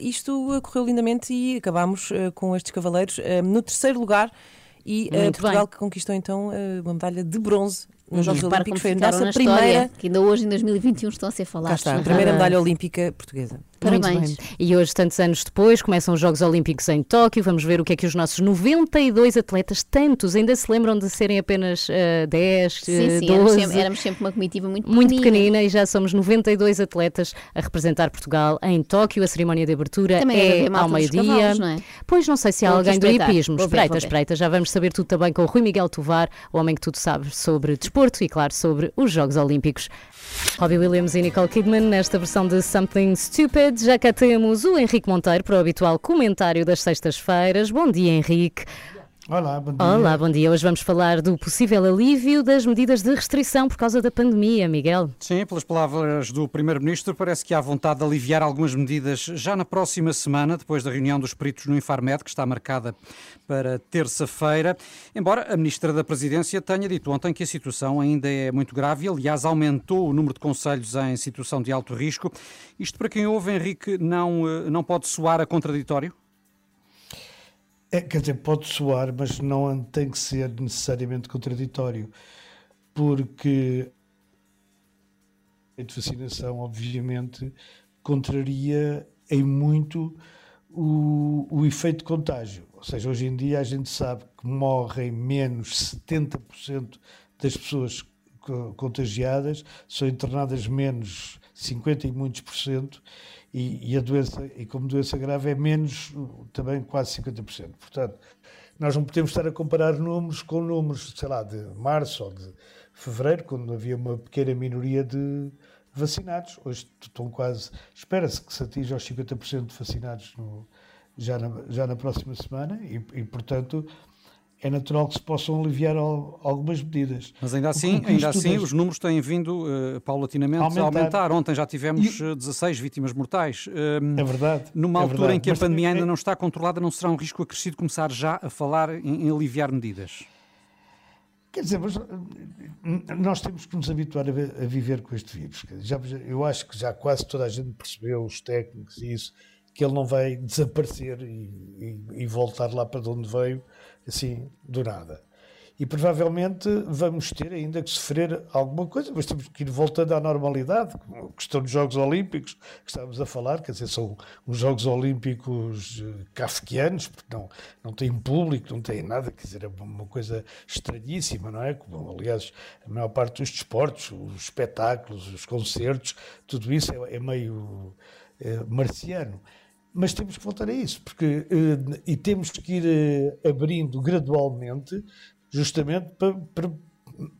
isto correu lindamente e acabámos com estes cavaleiros no terceiro lugar. E Muito Portugal bem. que conquistou então eh, uma medalha de bronze nos E Jogos Olímpicos. Foi a nossa na primeira. história, que ainda hoje, em 2021, estão a ser Cá falados. está, a na primeira medalha olímpica portuguesa. Parabéns. E hoje, tantos anos depois, começam os Jogos Olímpicos em Tóquio. Vamos ver o que é que os nossos 92 atletas, tantos, ainda se lembram de serem apenas eh, 10, Sim, eh, sim, éramos 12. sempre, éramos sempre uma comitiva muito Muito pequenina. pequenina e já somos 92 atletas a representar Portugal em Tóquio. A cerimónia de abertura Também é ao meio-dia. não é? Pois não sei se há Vou alguém do hipismo. Espreita, espreita. Já vamos saber tudo também com o Rui Miguel Tovar, o homem que tudo sabe sobre desporto e, claro, sobre os Jogos Olímpicos. Robbie Williams e Nicole Kidman nesta versão de Something Stupid. Já cá temos o Henrique Monteiro para o habitual comentário das sextas-feiras. Bom dia, Henrique. Olá, bom dia. Olá, bom dia. Hoje vamos falar do possível alívio das medidas de restrição por causa da pandemia, Miguel. Sim, pelas palavras do Primeiro-Ministro, parece que há vontade de aliviar algumas medidas já na próxima semana, depois da reunião dos peritos no Infarmed, que está marcada para terça-feira. Embora a Ministra da Presidência tenha dito ontem que a situação ainda é muito grave e, aliás, aumentou o número de conselhos em situação de alto risco. Isto, para quem ouve, Henrique, não, eh, não pode soar a contraditório? É, quer dizer, pode soar, mas não tem que ser necessariamente contraditório, porque a vacinação, obviamente, contraria em muito o, o efeito de contágio. Ou seja, hoje em dia a gente sabe que morrem menos 70% das pessoas co- contagiadas, são internadas menos 50 e muitos por cento, e, e a doença, e como doença grave, é menos também quase 50%. Portanto, nós não podemos estar a comparar números com números, sei lá, de março ou de fevereiro, quando havia uma pequena minoria de vacinados. Hoje estão quase, espera-se que se atinja aos 50% de vacinados no, já, na, já na próxima semana e, e, portanto, é natural que se possam aliviar al- algumas medidas. Mas ainda assim, ainda assim os números têm vindo eh, paulatinamente a Aumentar. aumentar. Ontem já tivemos eh, 16 vítimas mortais. Hum, É verdade, Numa é altura verdade. em que a Mas também pandemia é- ainda não está controlada, não será um risco acrescido começar já a falar em, em aliviar medidas? Quer dizer, eh, nós temos que nos habituar a, vi- a viver com este vírus. Já- já- eu acho que já quase toda a gente percebeu, os técnicos e isso, que ele não vai desaparecer e, e- e voltar lá para de onde veio, assim, do nada. E provavelmente vamos ter ainda que sofrer alguma coisa, mas temos que ir voltando à normalidade. como A questão dos Jogos Olímpicos, que estávamos a falar, quer dizer, são uns Jogos Olímpicos eh, kafkianos, porque não, não têm público, não têm nada, quer dizer, é uma coisa estranhíssima, não é? Como, aliás, a maior parte dos desportos, os espetáculos, os concertos, tudo isso é, é meio eh, marciano. Mas temos que voltar a isso, porque eh, e temos que ir eh, abrindo gradualmente, justamente para, para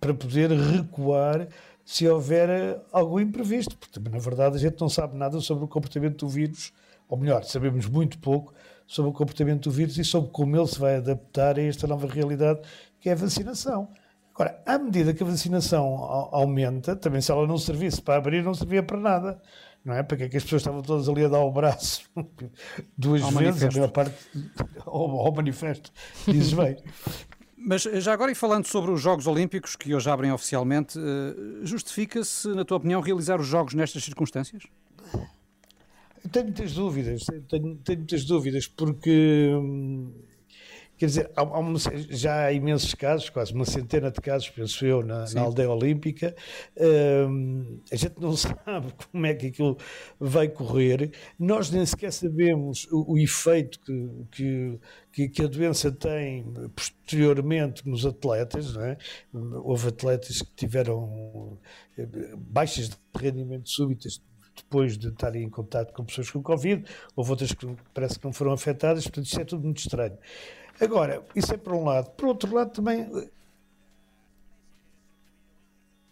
para poder recuar se houver algo imprevisto, porque na verdade a gente não sabe nada sobre o comportamento do vírus, ou melhor, sabemos muito pouco sobre o comportamento do vírus e sobre como ele se vai adaptar a esta nova realidade que é a vacinação. Agora, à medida que a vacinação aumenta, também se ela não servisse para abrir, não servia para nada. Não é? Porque é que as pessoas estavam todas ali a dar o braço *laughs* duas ao vezes, manifesto. a maior parte ao, ao manifesto, dizes bem. *laughs* Mas já agora, e falando sobre os Jogos Olímpicos, que hoje abrem oficialmente, eh, justifica-se, na tua opinião, realizar os Jogos nestas circunstâncias? Tenho muitas dúvidas, tenho, tenho muitas dúvidas, porque hum, quer dizer, há, há já há imensos casos, quase uma centena de casos, penso eu, na, na aldeia olímpica. Hum, a gente não *laughs* sabe como é que aquilo vai correr. Nós nem sequer sabemos o, o efeito que, que, que, a doença tem posteriormente nos atletas. Não é? Houve atletas que tiveram eh, baixas de rendimento súbitas depois de estarem em contato com pessoas com Covid, houve outras que parece que não foram afetadas, portanto isto é tudo muito estranho. Agora, isso é por um lado. Por outro lado, também.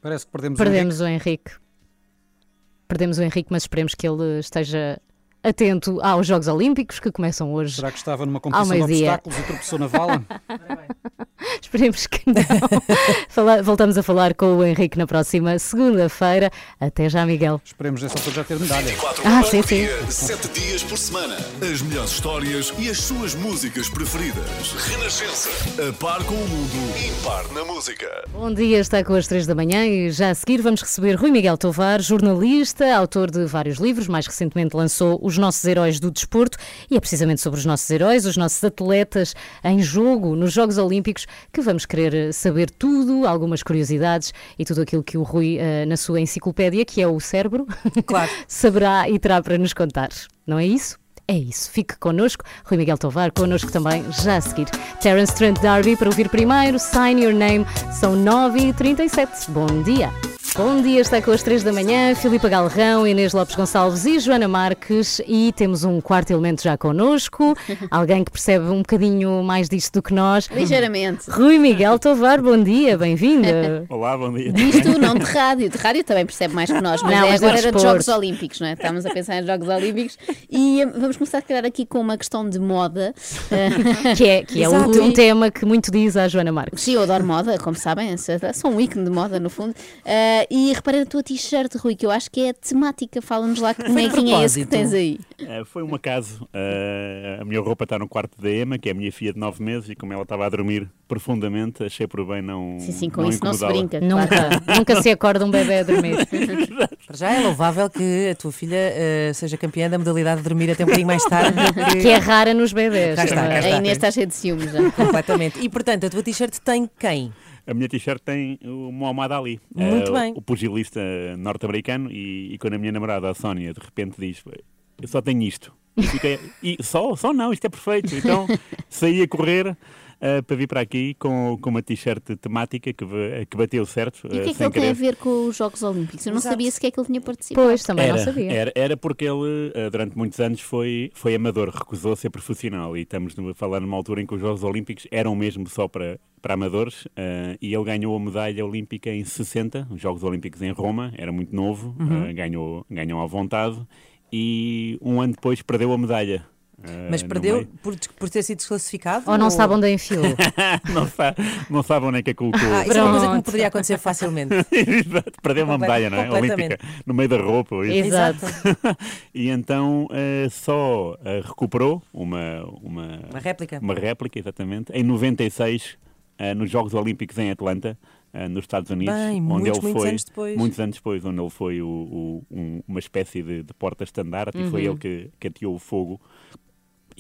Parece que perdemos, Perdemos o o Henrique. Perdemos o Henrique, mas esperemos que ele esteja atento aos Jogos Olímpicos que começam hoje. Será que estava numa competição de obstáculos e tropeçou na vala? *laughs* *laughs* Esperemos que não. *laughs* Voltamos a falar com o Henrique na próxima segunda-feira. Até já, Miguel. Esperemos nessa altura já ter medalha. 24 Ah, sim, sim. dia, 7 dias por semana. As melhores histórias e as suas músicas preferidas. Renascença. A par com o mundo. Impar na música. Bom dia, está com as três da manhã e já a seguir vamos receber Rui Miguel Tovar, jornalista, autor de vários livros, mais recentemente lançou Os Nossos Heróis do Desporto e é precisamente sobre os nossos heróis, os nossos atletas em jogo nos Jogos Olímpicos que vamos querer eh, saber tudo, algumas curiosidades e tudo aquilo que o Rui, eh, na sua enciclopédia, que é o cérebro, *laughs* Claro. saberá e terá para nos contar. Não é isso? É isso, fique connosco. Rui Miguel Tovar, connosco também, já a seguir. Terence Trent D'Arby para ouvir primeiro, Sign Your Name, são 9h37. Bom dia. Bom dia, está com as 3 da manhã, Filipa Galrão, Inês Lopes Gonçalves e Joana Marques e temos um quarto elemento já connosco, *laughs* alguém que percebe um bocadinho mais disto do que nós. Ligeiramente. Rui Miguel Tovar, bom dia, bem-vindo. *laughs* Olá, bom dia. Disto *laughs* não de rádio. De rádio também percebe mais que nós, mas Não, é mas agora era de. Jogos Olímpicos, não é? Estamos a pensar em Jogos Olímpicos e eh, vamos começar, a calhar, aqui com uma questão de moda. eh, Que é, que é um, um tema que muito diz à Joana Marques. Sim, eu adoro moda, como sabem, sou sou um ícone de moda, no fundo. Eh, e reparei na tua t-shirt, Rui, que eu acho que é temática. Fala-nos lá que bonequinho é esse que tens aí. Eh, foi um acaso. Eh, a minha roupa está no quarto da Emma, que é a minha filha de 9 meses, e como ela estava a dormir profundamente, achei por bem não. Sim, sim, com não isso não se brinca. *laughs* Nunca, nunca se acorda um bebê a dormir. *laughs* Já é louvável que a tua filha eh, seja campeã da modalidade de dormir até um bocadinho mais tarde. porque- Que é rara nos bebés. Cá está, cá A está. Inês está cheia de ciúmes já. Completamente. E portanto, a tua t-shirt tem quem? A minha t-shirt tem o Muhammad Ali, Muito eh, bem. o pugilista norte-americano, e, e quando a minha namorada, a Sónia, de repente diz: Eu só tenho isto. E, fiquei, e só, só não, isto é perfeito. Então saí a correr. Eh, para vir para aqui com, com uma t-shirt temática que, que bateu certo. E o que é eh, que ele tem a querer. ver com os Jogos Olímpicos? Eu não sabia sequer que ele tinha participado. Pois, também era, não sabia. Era, era porque ele, eh, durante muitos anos, foi, foi amador, recusou ser profissional. E estamos a falar numa altura em que os Jogos Olímpicos eram mesmo só para, para amadores. eh, e ele ganhou a medalha olímpica em 60, os Jogos Olímpicos em Roma, era muito novo, Uhum. eh, ganhou, ganhou à vontade. E um ano depois perdeu a medalha. Eh, Mas perdeu por, por ter sido desclassificado? Ou não sabe onde enfiou. *laughs* não, sabe, não sabe onde é que a colocou. Ah, isso é uma coisa que me poderia acontecer facilmente. *laughs* Exato, perdeu uma medalha, não é? Olímpica, no meio da roupa. ou isso. Exato. *laughs* e então eh, só eh, recuperou uma, uma, Uma réplica. uma réplica, exatamente, em 96, eh, nos Jogos Olímpicos em Atlanta, nos Estados Unidos, Bem, onde muitos, ele muitos foi anos depois. muitos anos depois, onde ele foi o, o- um- uma espécie de, de porta-estandarte e foi Uhum. ele que, que ateou o fogo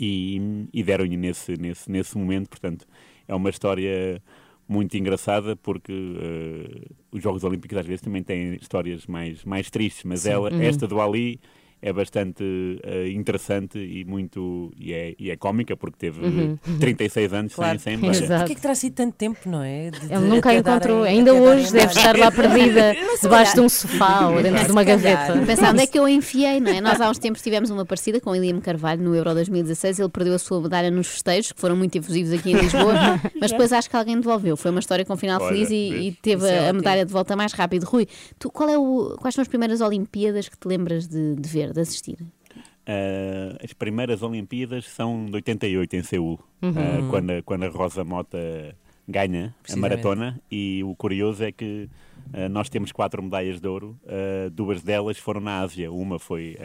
e, e deram-lhe nesse, nesse, nesse momento, portanto, é uma história muito engraçada porque eh, os Jogos Olímpicos às vezes também têm histórias mais, mais tristes, mas ela, Uhum. esta do Ali é bastante eh, interessante e muito e é, e é cómica porque teve Uhum. 36 anos Claro. sem, sem medalha. Porquê que terá sido tanto tempo, não é? De- de- Ele nunca encontrou. Ainda hoje deve estar lá *laughs* perdida Mas debaixo de um sofá ou dentro de uma gaveta. Pensar onde é que eu a enfiei, não é? Nós há uns tempos tivemos uma parecida com o Eliam Carvalho no Euro 2016. Ele perdeu a sua medalha nos festejos, que foram muito efusivos aqui em Lisboa, *laughs* mas depois acho que alguém devolveu. Foi uma história com final Olha, feliz e, e teve é a, a medalha de volta mais rápido. Rui, tu, qual é o, quais são as primeiras Olimpíadas que te lembras de, de ver, de assistir? Ah, as primeiras Olimpíadas são de 88 em Seul, Uhum. ah, quando, a- quando a Rosa Mota ganha a maratona. E o curioso é que ah, nós temos quatro medalhas de ouro, duas delas foram na Ásia. Uma foi,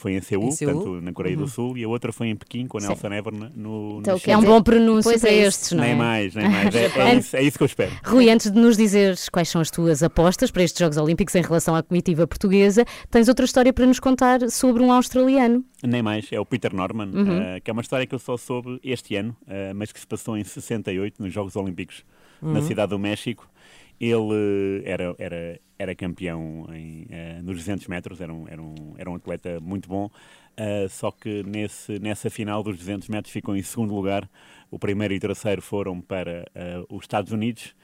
foi em Seul, Em Seul. portanto, na Coreia Uhum. do Sul, e a outra foi em Pequim, com a. Nelson Ever no, Então, no é um bom pronúncio Pois para é estes, não é? Nem mais, nem mais. É, *laughs* é isso, é isso que eu espero. Rui, antes de nos dizeres quais são as tuas apostas para estes Jogos Olímpicos em relação à comitiva portuguesa, tens outra história para nos contar sobre um australiano. Nem mais, é o Peter Norman, Uhum. eh, que é uma história que eu só soube este ano, eh, mas que se passou em 68, nos Jogos Olímpicos na Uhum. cidade do México. Ele eh, era, era, era campeão em, eh, nos 200 metros, era um, era um, era um atleta muito bom, eh, só que nesse, nessa final dos 200 metros ficou em segundo lugar. O primeiro e o terceiro foram para eh, os Estados Unidos.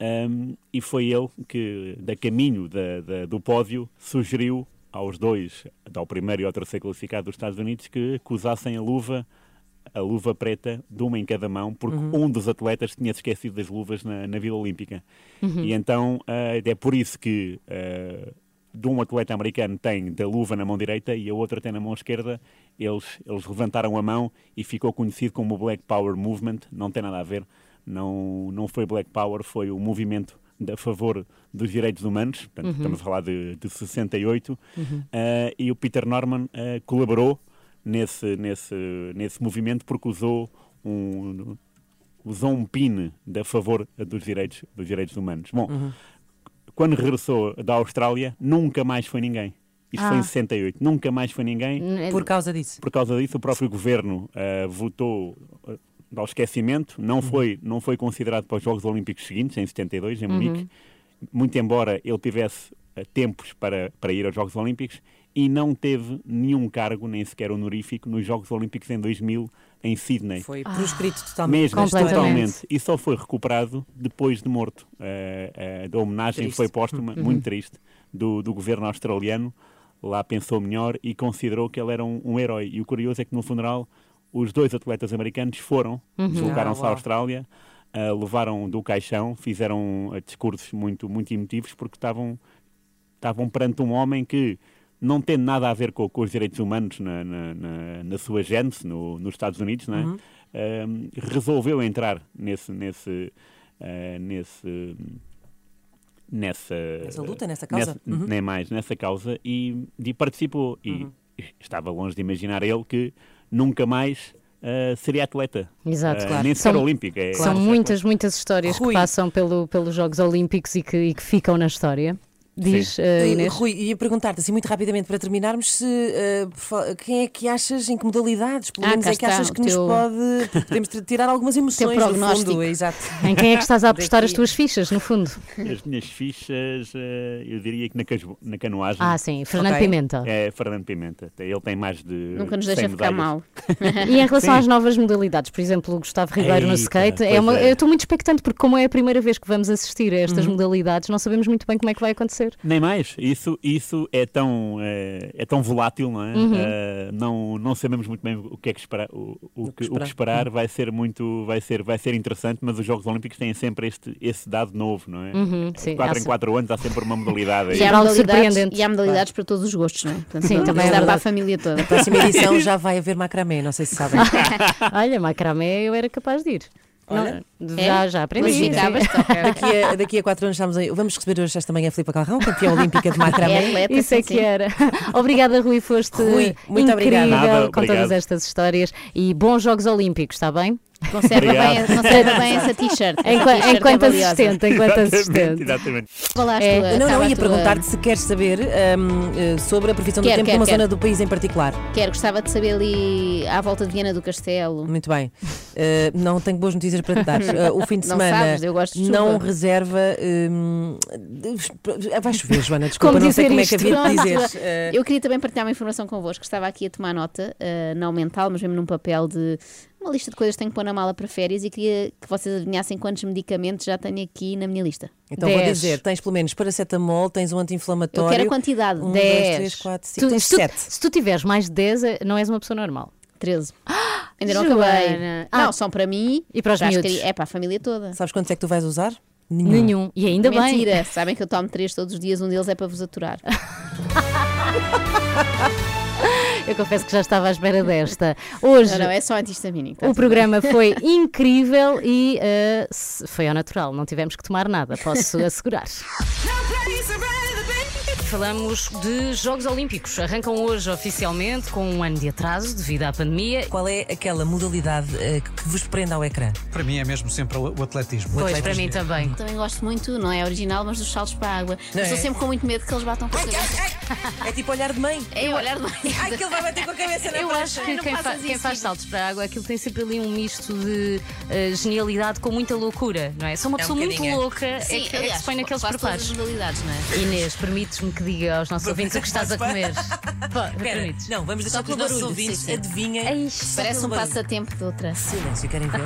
Um, e foi ele que, da caminho da, da- do pódio, sugeriu aos dois, ao primeiro e ao terceiro classificado dos Estados Unidos, que acusassem a luva, a luva preta, de uma em cada mão, porque Uhum. um dos atletas tinha esquecido das luvas na, na Vila Olímpica. Uhum. E então ah, é por isso que ah, de um atleta americano tem da luva na mão direita e a outra tem na mão esquerda. Eles, eles levantaram a mão e ficou conhecido como o Black Power Movement. Não tem nada a ver. Não, não foi Black Power, foi o movimento a favor dos direitos humanos. Portanto, Uhum. Estamos a falar de, de 68. Uhum. Ah, e o Peter Norman ah, colaborou nesse, nesse, nesse movimento porque usou um, usou um pin de a favor dos direitos, dos direitos humanos. Bom, Uhum. quando regressou da Austrália, nunca mais foi ninguém. Isto foi Ah. em 68. Nunca mais foi ninguém. Por causa disso. Por causa disso, o próprio governo ah, votou ah, ao esquecimento. Não, foi, não foi considerado para os Jogos Olímpicos seguintes, em 72, em Munique. Uhum. Muito embora ele tivesse ah, tempos para, para ir aos Jogos Olímpicos. E não teve nenhum cargo, nem sequer honorífico, nos Jogos Olímpicos em 2000, em Sydney. Foi proscrito totalmente. Mesmo, Completamente. totalmente. E só foi recuperado depois de morto. Eh, eh, da homenagem Triste. foi póstuma, Uhum. muito triste, do, do governo australiano. Lá pensou melhor e considerou que ele era um, um herói. E o curioso é que no funeral os dois atletas americanos foram, Uhum. deslocaram-se Ah, à. Austrália, eh, levaram do caixão, fizeram discursos muito, muito emotivos porque estavam, estavam perante um homem que não tendo nada a ver com, com os direitos humanos na, na, na- na sua gênese no, nos Estados Unidos, não é? Uhum. Ahm, resolveu entrar nesse, nesse, ah, nesse nessa, Nessa luta, nessa causa? Uhum. nem mais nessa causa e, e participou e estava longe de imaginar ele que nunca mais ah, seria atleta Exato, Ah, claro. nem sequer São- olímpico é, São muitas, muitas histórias Rui. que passam pelo, pelos Jogos Olímpicos e que, e que ficam na história. Diz, Uh, Inês. Rui, ia perguntar-te assim muito rapidamente para terminarmos se uh, quem é que achas, em que modalidades, pelo Ah, menos cá é que achas que nos teu- pode podemos tirar algumas *laughs* emoções no prognóstico. fundo, exato. Em quem é que estás a *laughs* apostar as tuas fichas, no fundo? As minhas fichas, eh, eu diria que na, cas- na canoagem. Ah, sim, Fernando Ok. Pimenta. É Fernando Pimenta. Ele tem mais de. Nunca nos 100 deixa ficar medalhas. mal. *laughs* E em relação Sim. às novas modalidades, por exemplo, o Gustavo Ribeiro no Eita, skate, é uma, é. eu estou muito expectante porque como é a primeira vez que vamos assistir a estas Uhum. modalidades, não sabemos muito bem como é que vai acontecer. Nem mais. Isso, isso é, tão, eh, é tão volátil, não é? Uhum. Eh, não, não sabemos muito bem o que é que esperar. O, o, que, o que esperar. esperar vai ser muito. Vai ser, vai ser interessante, mas os Jogos Olímpicos têm sempre este, esse dado novo, não é? Uhum, sim, 4 há em 4 anos há sempre uma modalidade. aí. E há, modalidades, surpreendente. e há modalidades para todos os gostos, não é? Portanto, Sim, também é dá para a família toda. Na próxima edição já vai haver macramé, não sei se sabem. *laughs* Olha, macramé eu era capaz de ir. Olha. Não, É? já, já aprendi. *laughs* Daqui a, daqui a quatro anos estamos aí. Vamos receber hoje esta manhã a Filipe Calrão, campeã olímpica de *laughs* É macramé. atleta, Isso é sim, que sim. era. *laughs* Obrigada, Rui, foste Rui, muito incrível obrigada. Nada, com obrigado. todas estas histórias e bons Jogos Olímpicos, está bem? Conserva bem, conserva bem essa t-shirt. Essa Enquanto- enquanto é assistente, enquanto Exatamente, assistente. Exatamente. Falaste É. a- Não, não, ia tua- perguntar-te se queres saber hum, eh, sobre a previsão do tempo quero, numa quero. zona do país em particular. Quero, gostava de saber ali à volta de Viana do Castelo. Muito bem. Eh, não tenho boas notícias para te dar. *laughs* Eh, o fim de Não semana sabes, eu gosto de não reserva. de- vai chover, Joana, desculpa, Como não sei como é que isto? havia de *laughs* dizer. Eu queria também partilhar uma informação convosco. Estava aqui a tomar nota, eh, não mental, mas mesmo num papel de uma lista de coisas que tenho que pôr na mala para férias e queria que vocês adivinhassem quantos medicamentos já tenho aqui na minha lista. Então vou Dez. dizer: tens pelo menos paracetamol, tens um anti-inflamatório. Eu quero a quantidade. Um, 10. dois, três, quatro, cinco. Tu- tens se, tu, sete. se tu tiveres mais de 10, eh, não és uma pessoa normal. 13. *gasps* Ainda não Joana. acabei. Ah. Não, são para mim E para os miúdos? É para a família toda. Sabes quantos é que tu vais usar? Nenhum. Nenhum. E ainda Mentira, bem. sabem que eu tomo três todos os dias, um deles é para vos aturar. *laughs* Eu confesso que já estava à espera desta. Hoje. Não, não, é só antihistamínico. tá O programa foi *laughs* incrível e se- foi ao natural, não tivemos que tomar nada, posso *laughs* assegurar. Falamos de Jogos Olímpicos. Arrancam hoje oficialmente com um ano de atraso devido à pandemia. Qual é aquela modalidade eh, que vos prende ao ecrã? Para mim é mesmo sempre o o atletismo. Pois, para mim também. Também gosto muito, não é original, mas dos saltos para a água. Não Estou é? sempre com muito medo que eles batam com a cabeça. É tipo olhar de mãe. É olhar de Ai, que ele vai bater com a cabeça na Eu prancha. acho que não quem, fa- quem faz saltos para a água, aquilo tem sempre ali um misto de eh, genialidade com muita loucura, não é? Sou uma É um pessoa muito bocadinho, é. louca é que, é que se põe naqueles quase todas preparos. modalidades, não é? Inês, permites-me que diga aos nossos *laughs* ouvintes o que estás a comer? Pô, permites? não, vamos deixar Só que os pelo nossos barulho, ouvintes sim, sim. adivinhem. Ai, só Parece pelo um barulho. passatempo de outra. Silêncio, querem ver?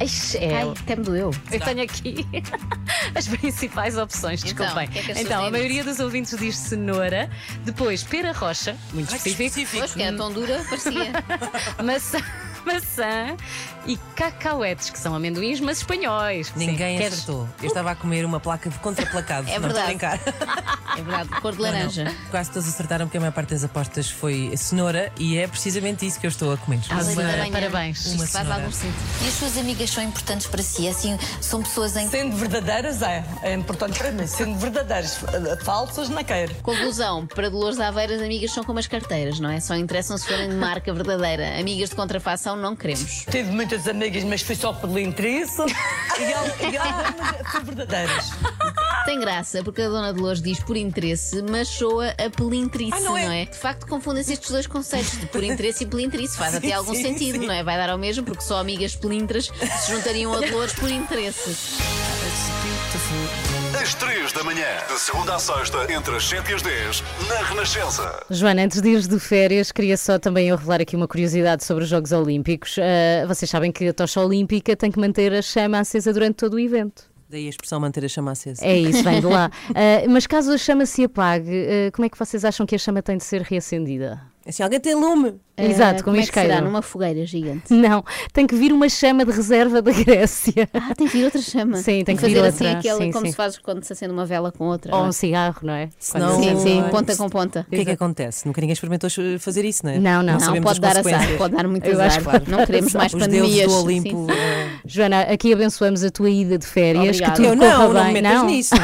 Ixi, é, Ai, até me doeu. Eu tenho aqui *laughs* as principais opções, Então, desculpem. o que é que as pessoas Então, a têm? maioria dos ouvintes diz cenoura, depois pera rocha, muito Ai, que específico, específico. Pois, que era tão dura, parecia. *laughs* maçã, maçã e cacauetes, que são amendoins, mas espanhóis. Sim, Ninguém queres- acertou. Eu estava a comer uma placa de contraplacado. *laughs* É não estou a verdade. brincar. *laughs* É verdade, cor de laranja. Quase todos acertaram porque a maior parte das apostas foi cenoura e é precisamente isso que eu estou a comer. Ah, manhã. parabéns. Uma Isto faz algum sentido. E as suas amigas são importantes para si? Assim, são pessoas em Sendo verdadeiras, é. É importante para mim. Sendo verdadeiras, eh, falsas, não quero. Conclusão, para Dolores Aveiras, amigas são como as carteiras, não é? Só interessam se forem de marca verdadeira. Amigas de contrafação não queremos. Tive muitas amigas, mas fui só pelo interesse. E, e algumas são verdadeiras. Tem graça, porque a Dona Dolores diz por interesse, mas soa a pelintrice, Ah, não, não é? é? De facto, confundem-se estes dois conceitos de por interesse e pelintrice. Faz Sim, até algum sim, sentido, sim. não é? Vai dar ao mesmo, porque só amigas pelintras se juntariam a Dolores por interesse. Às 3 da manhã, de segunda à sexta, entre as 7 e as 10, na Renascença. Joana, antes de ires de férias, queria só também eu revelar aqui uma curiosidade sobre os Jogos Olímpicos. Ah, vocês sabem que a tocha olímpica tem que manter a chama acesa durante todo o evento. Daí a expressão manter a chama acesa. É isso, vem de lá. *laughs* Ah, mas caso a chama se apague, ah, como é que vocês acham que a chama tem de ser reacendida? Assim, alguém tem lume. Exato, Ah, com como é que será? Numa fogueira gigante. Não, tem que vir uma chama de reserva da Grécia. Ah, tem que vir outra chama. Sim, tem que fazer vir assim outra, aquele, sim, como sim. se faz quando se acende uma vela com outra. Ou não é? um cigarro, não é? Senão- Sim, sim, Não, ponta com ponta. O que é que acontece? Nunca ninguém experimentou fazer isso, não é? Não, não. Não, sabemos pode dar azar, pode dar muito Eu azar. que Não queremos mais Os pandemias. deuses do Olimpo. sim. eh, Joana, aqui abençoamos a tua ida de férias. Obrigada. Que tudo Eu corra não, não bem. me metas nisso.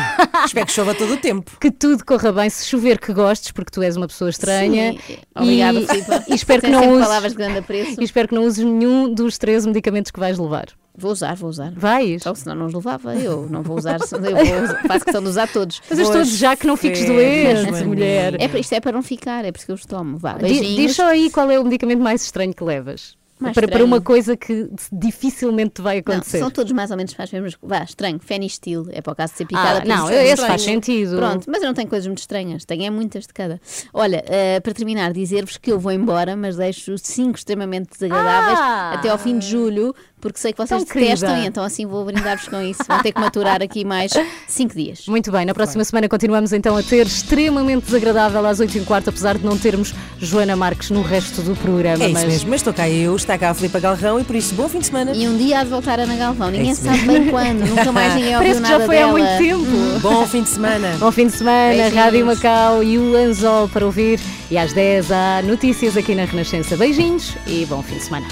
Espero que chova todo o tempo. Que tudo corra bem, se chover que gostes, porque tu és uma pessoa estranha. Sim. Obrigada, e, Filipa. *laughs* e espero que não uses, palavras de grande apreço. e espero que não uses nenhum dos três medicamentos que vais levar. Vou usar, vou usar. Vais? Só senão não os levava. Eu não vou usar, eu vou, usar- faço questão de usar todos. Mas estou a desejar que não fiques doente, mulher. É, para- isto é para não ficar, é por isso que eu os tomo. Vá, beijinhos. Diz só aí qual é o medicamento mais estranho que levas. Mais para, para uma coisa que dificilmente te vai Não, acontecer. são todos mais ou menos para as mesmas. Vá, estranho. Fenistil. É para o caso de ser picada. Ah, não, é esse estranho. faz sentido. Pronto, mas eu não tenho coisas muito estranhas. Tenho é muitas de cada. Olha, eh, para terminar, dizer-vos que eu vou embora, mas deixo cinco extremamente desagradáveis Ah! até ao fim de julho, porque sei que vocês Tão querida. detestam e então assim vou brindar-vos com isso. Vão ter que maturar aqui mais cinco dias. Muito bem, na próxima semana continuamos então a ter extremamente desagradável às 8 h quarto, apesar de não termos Joana Marques no resto do programa. É isso mas mesmo, mas estou cá eu, está cá a Filipe Galrão e por isso bom fim de semana. E um dia há de voltar a Ana Galvão. Ninguém isso sabe bem quando. Nunca mais ninguém ouviu *laughs* Parece que já nada foi há dela. muito tempo. *laughs* Bom fim de semana. Bom fim de semana, Beijinhos. Rádio Macau e o Anzol para ouvir. E às 10 há notícias aqui na Renascença. Beijinhos e bom fim de semana.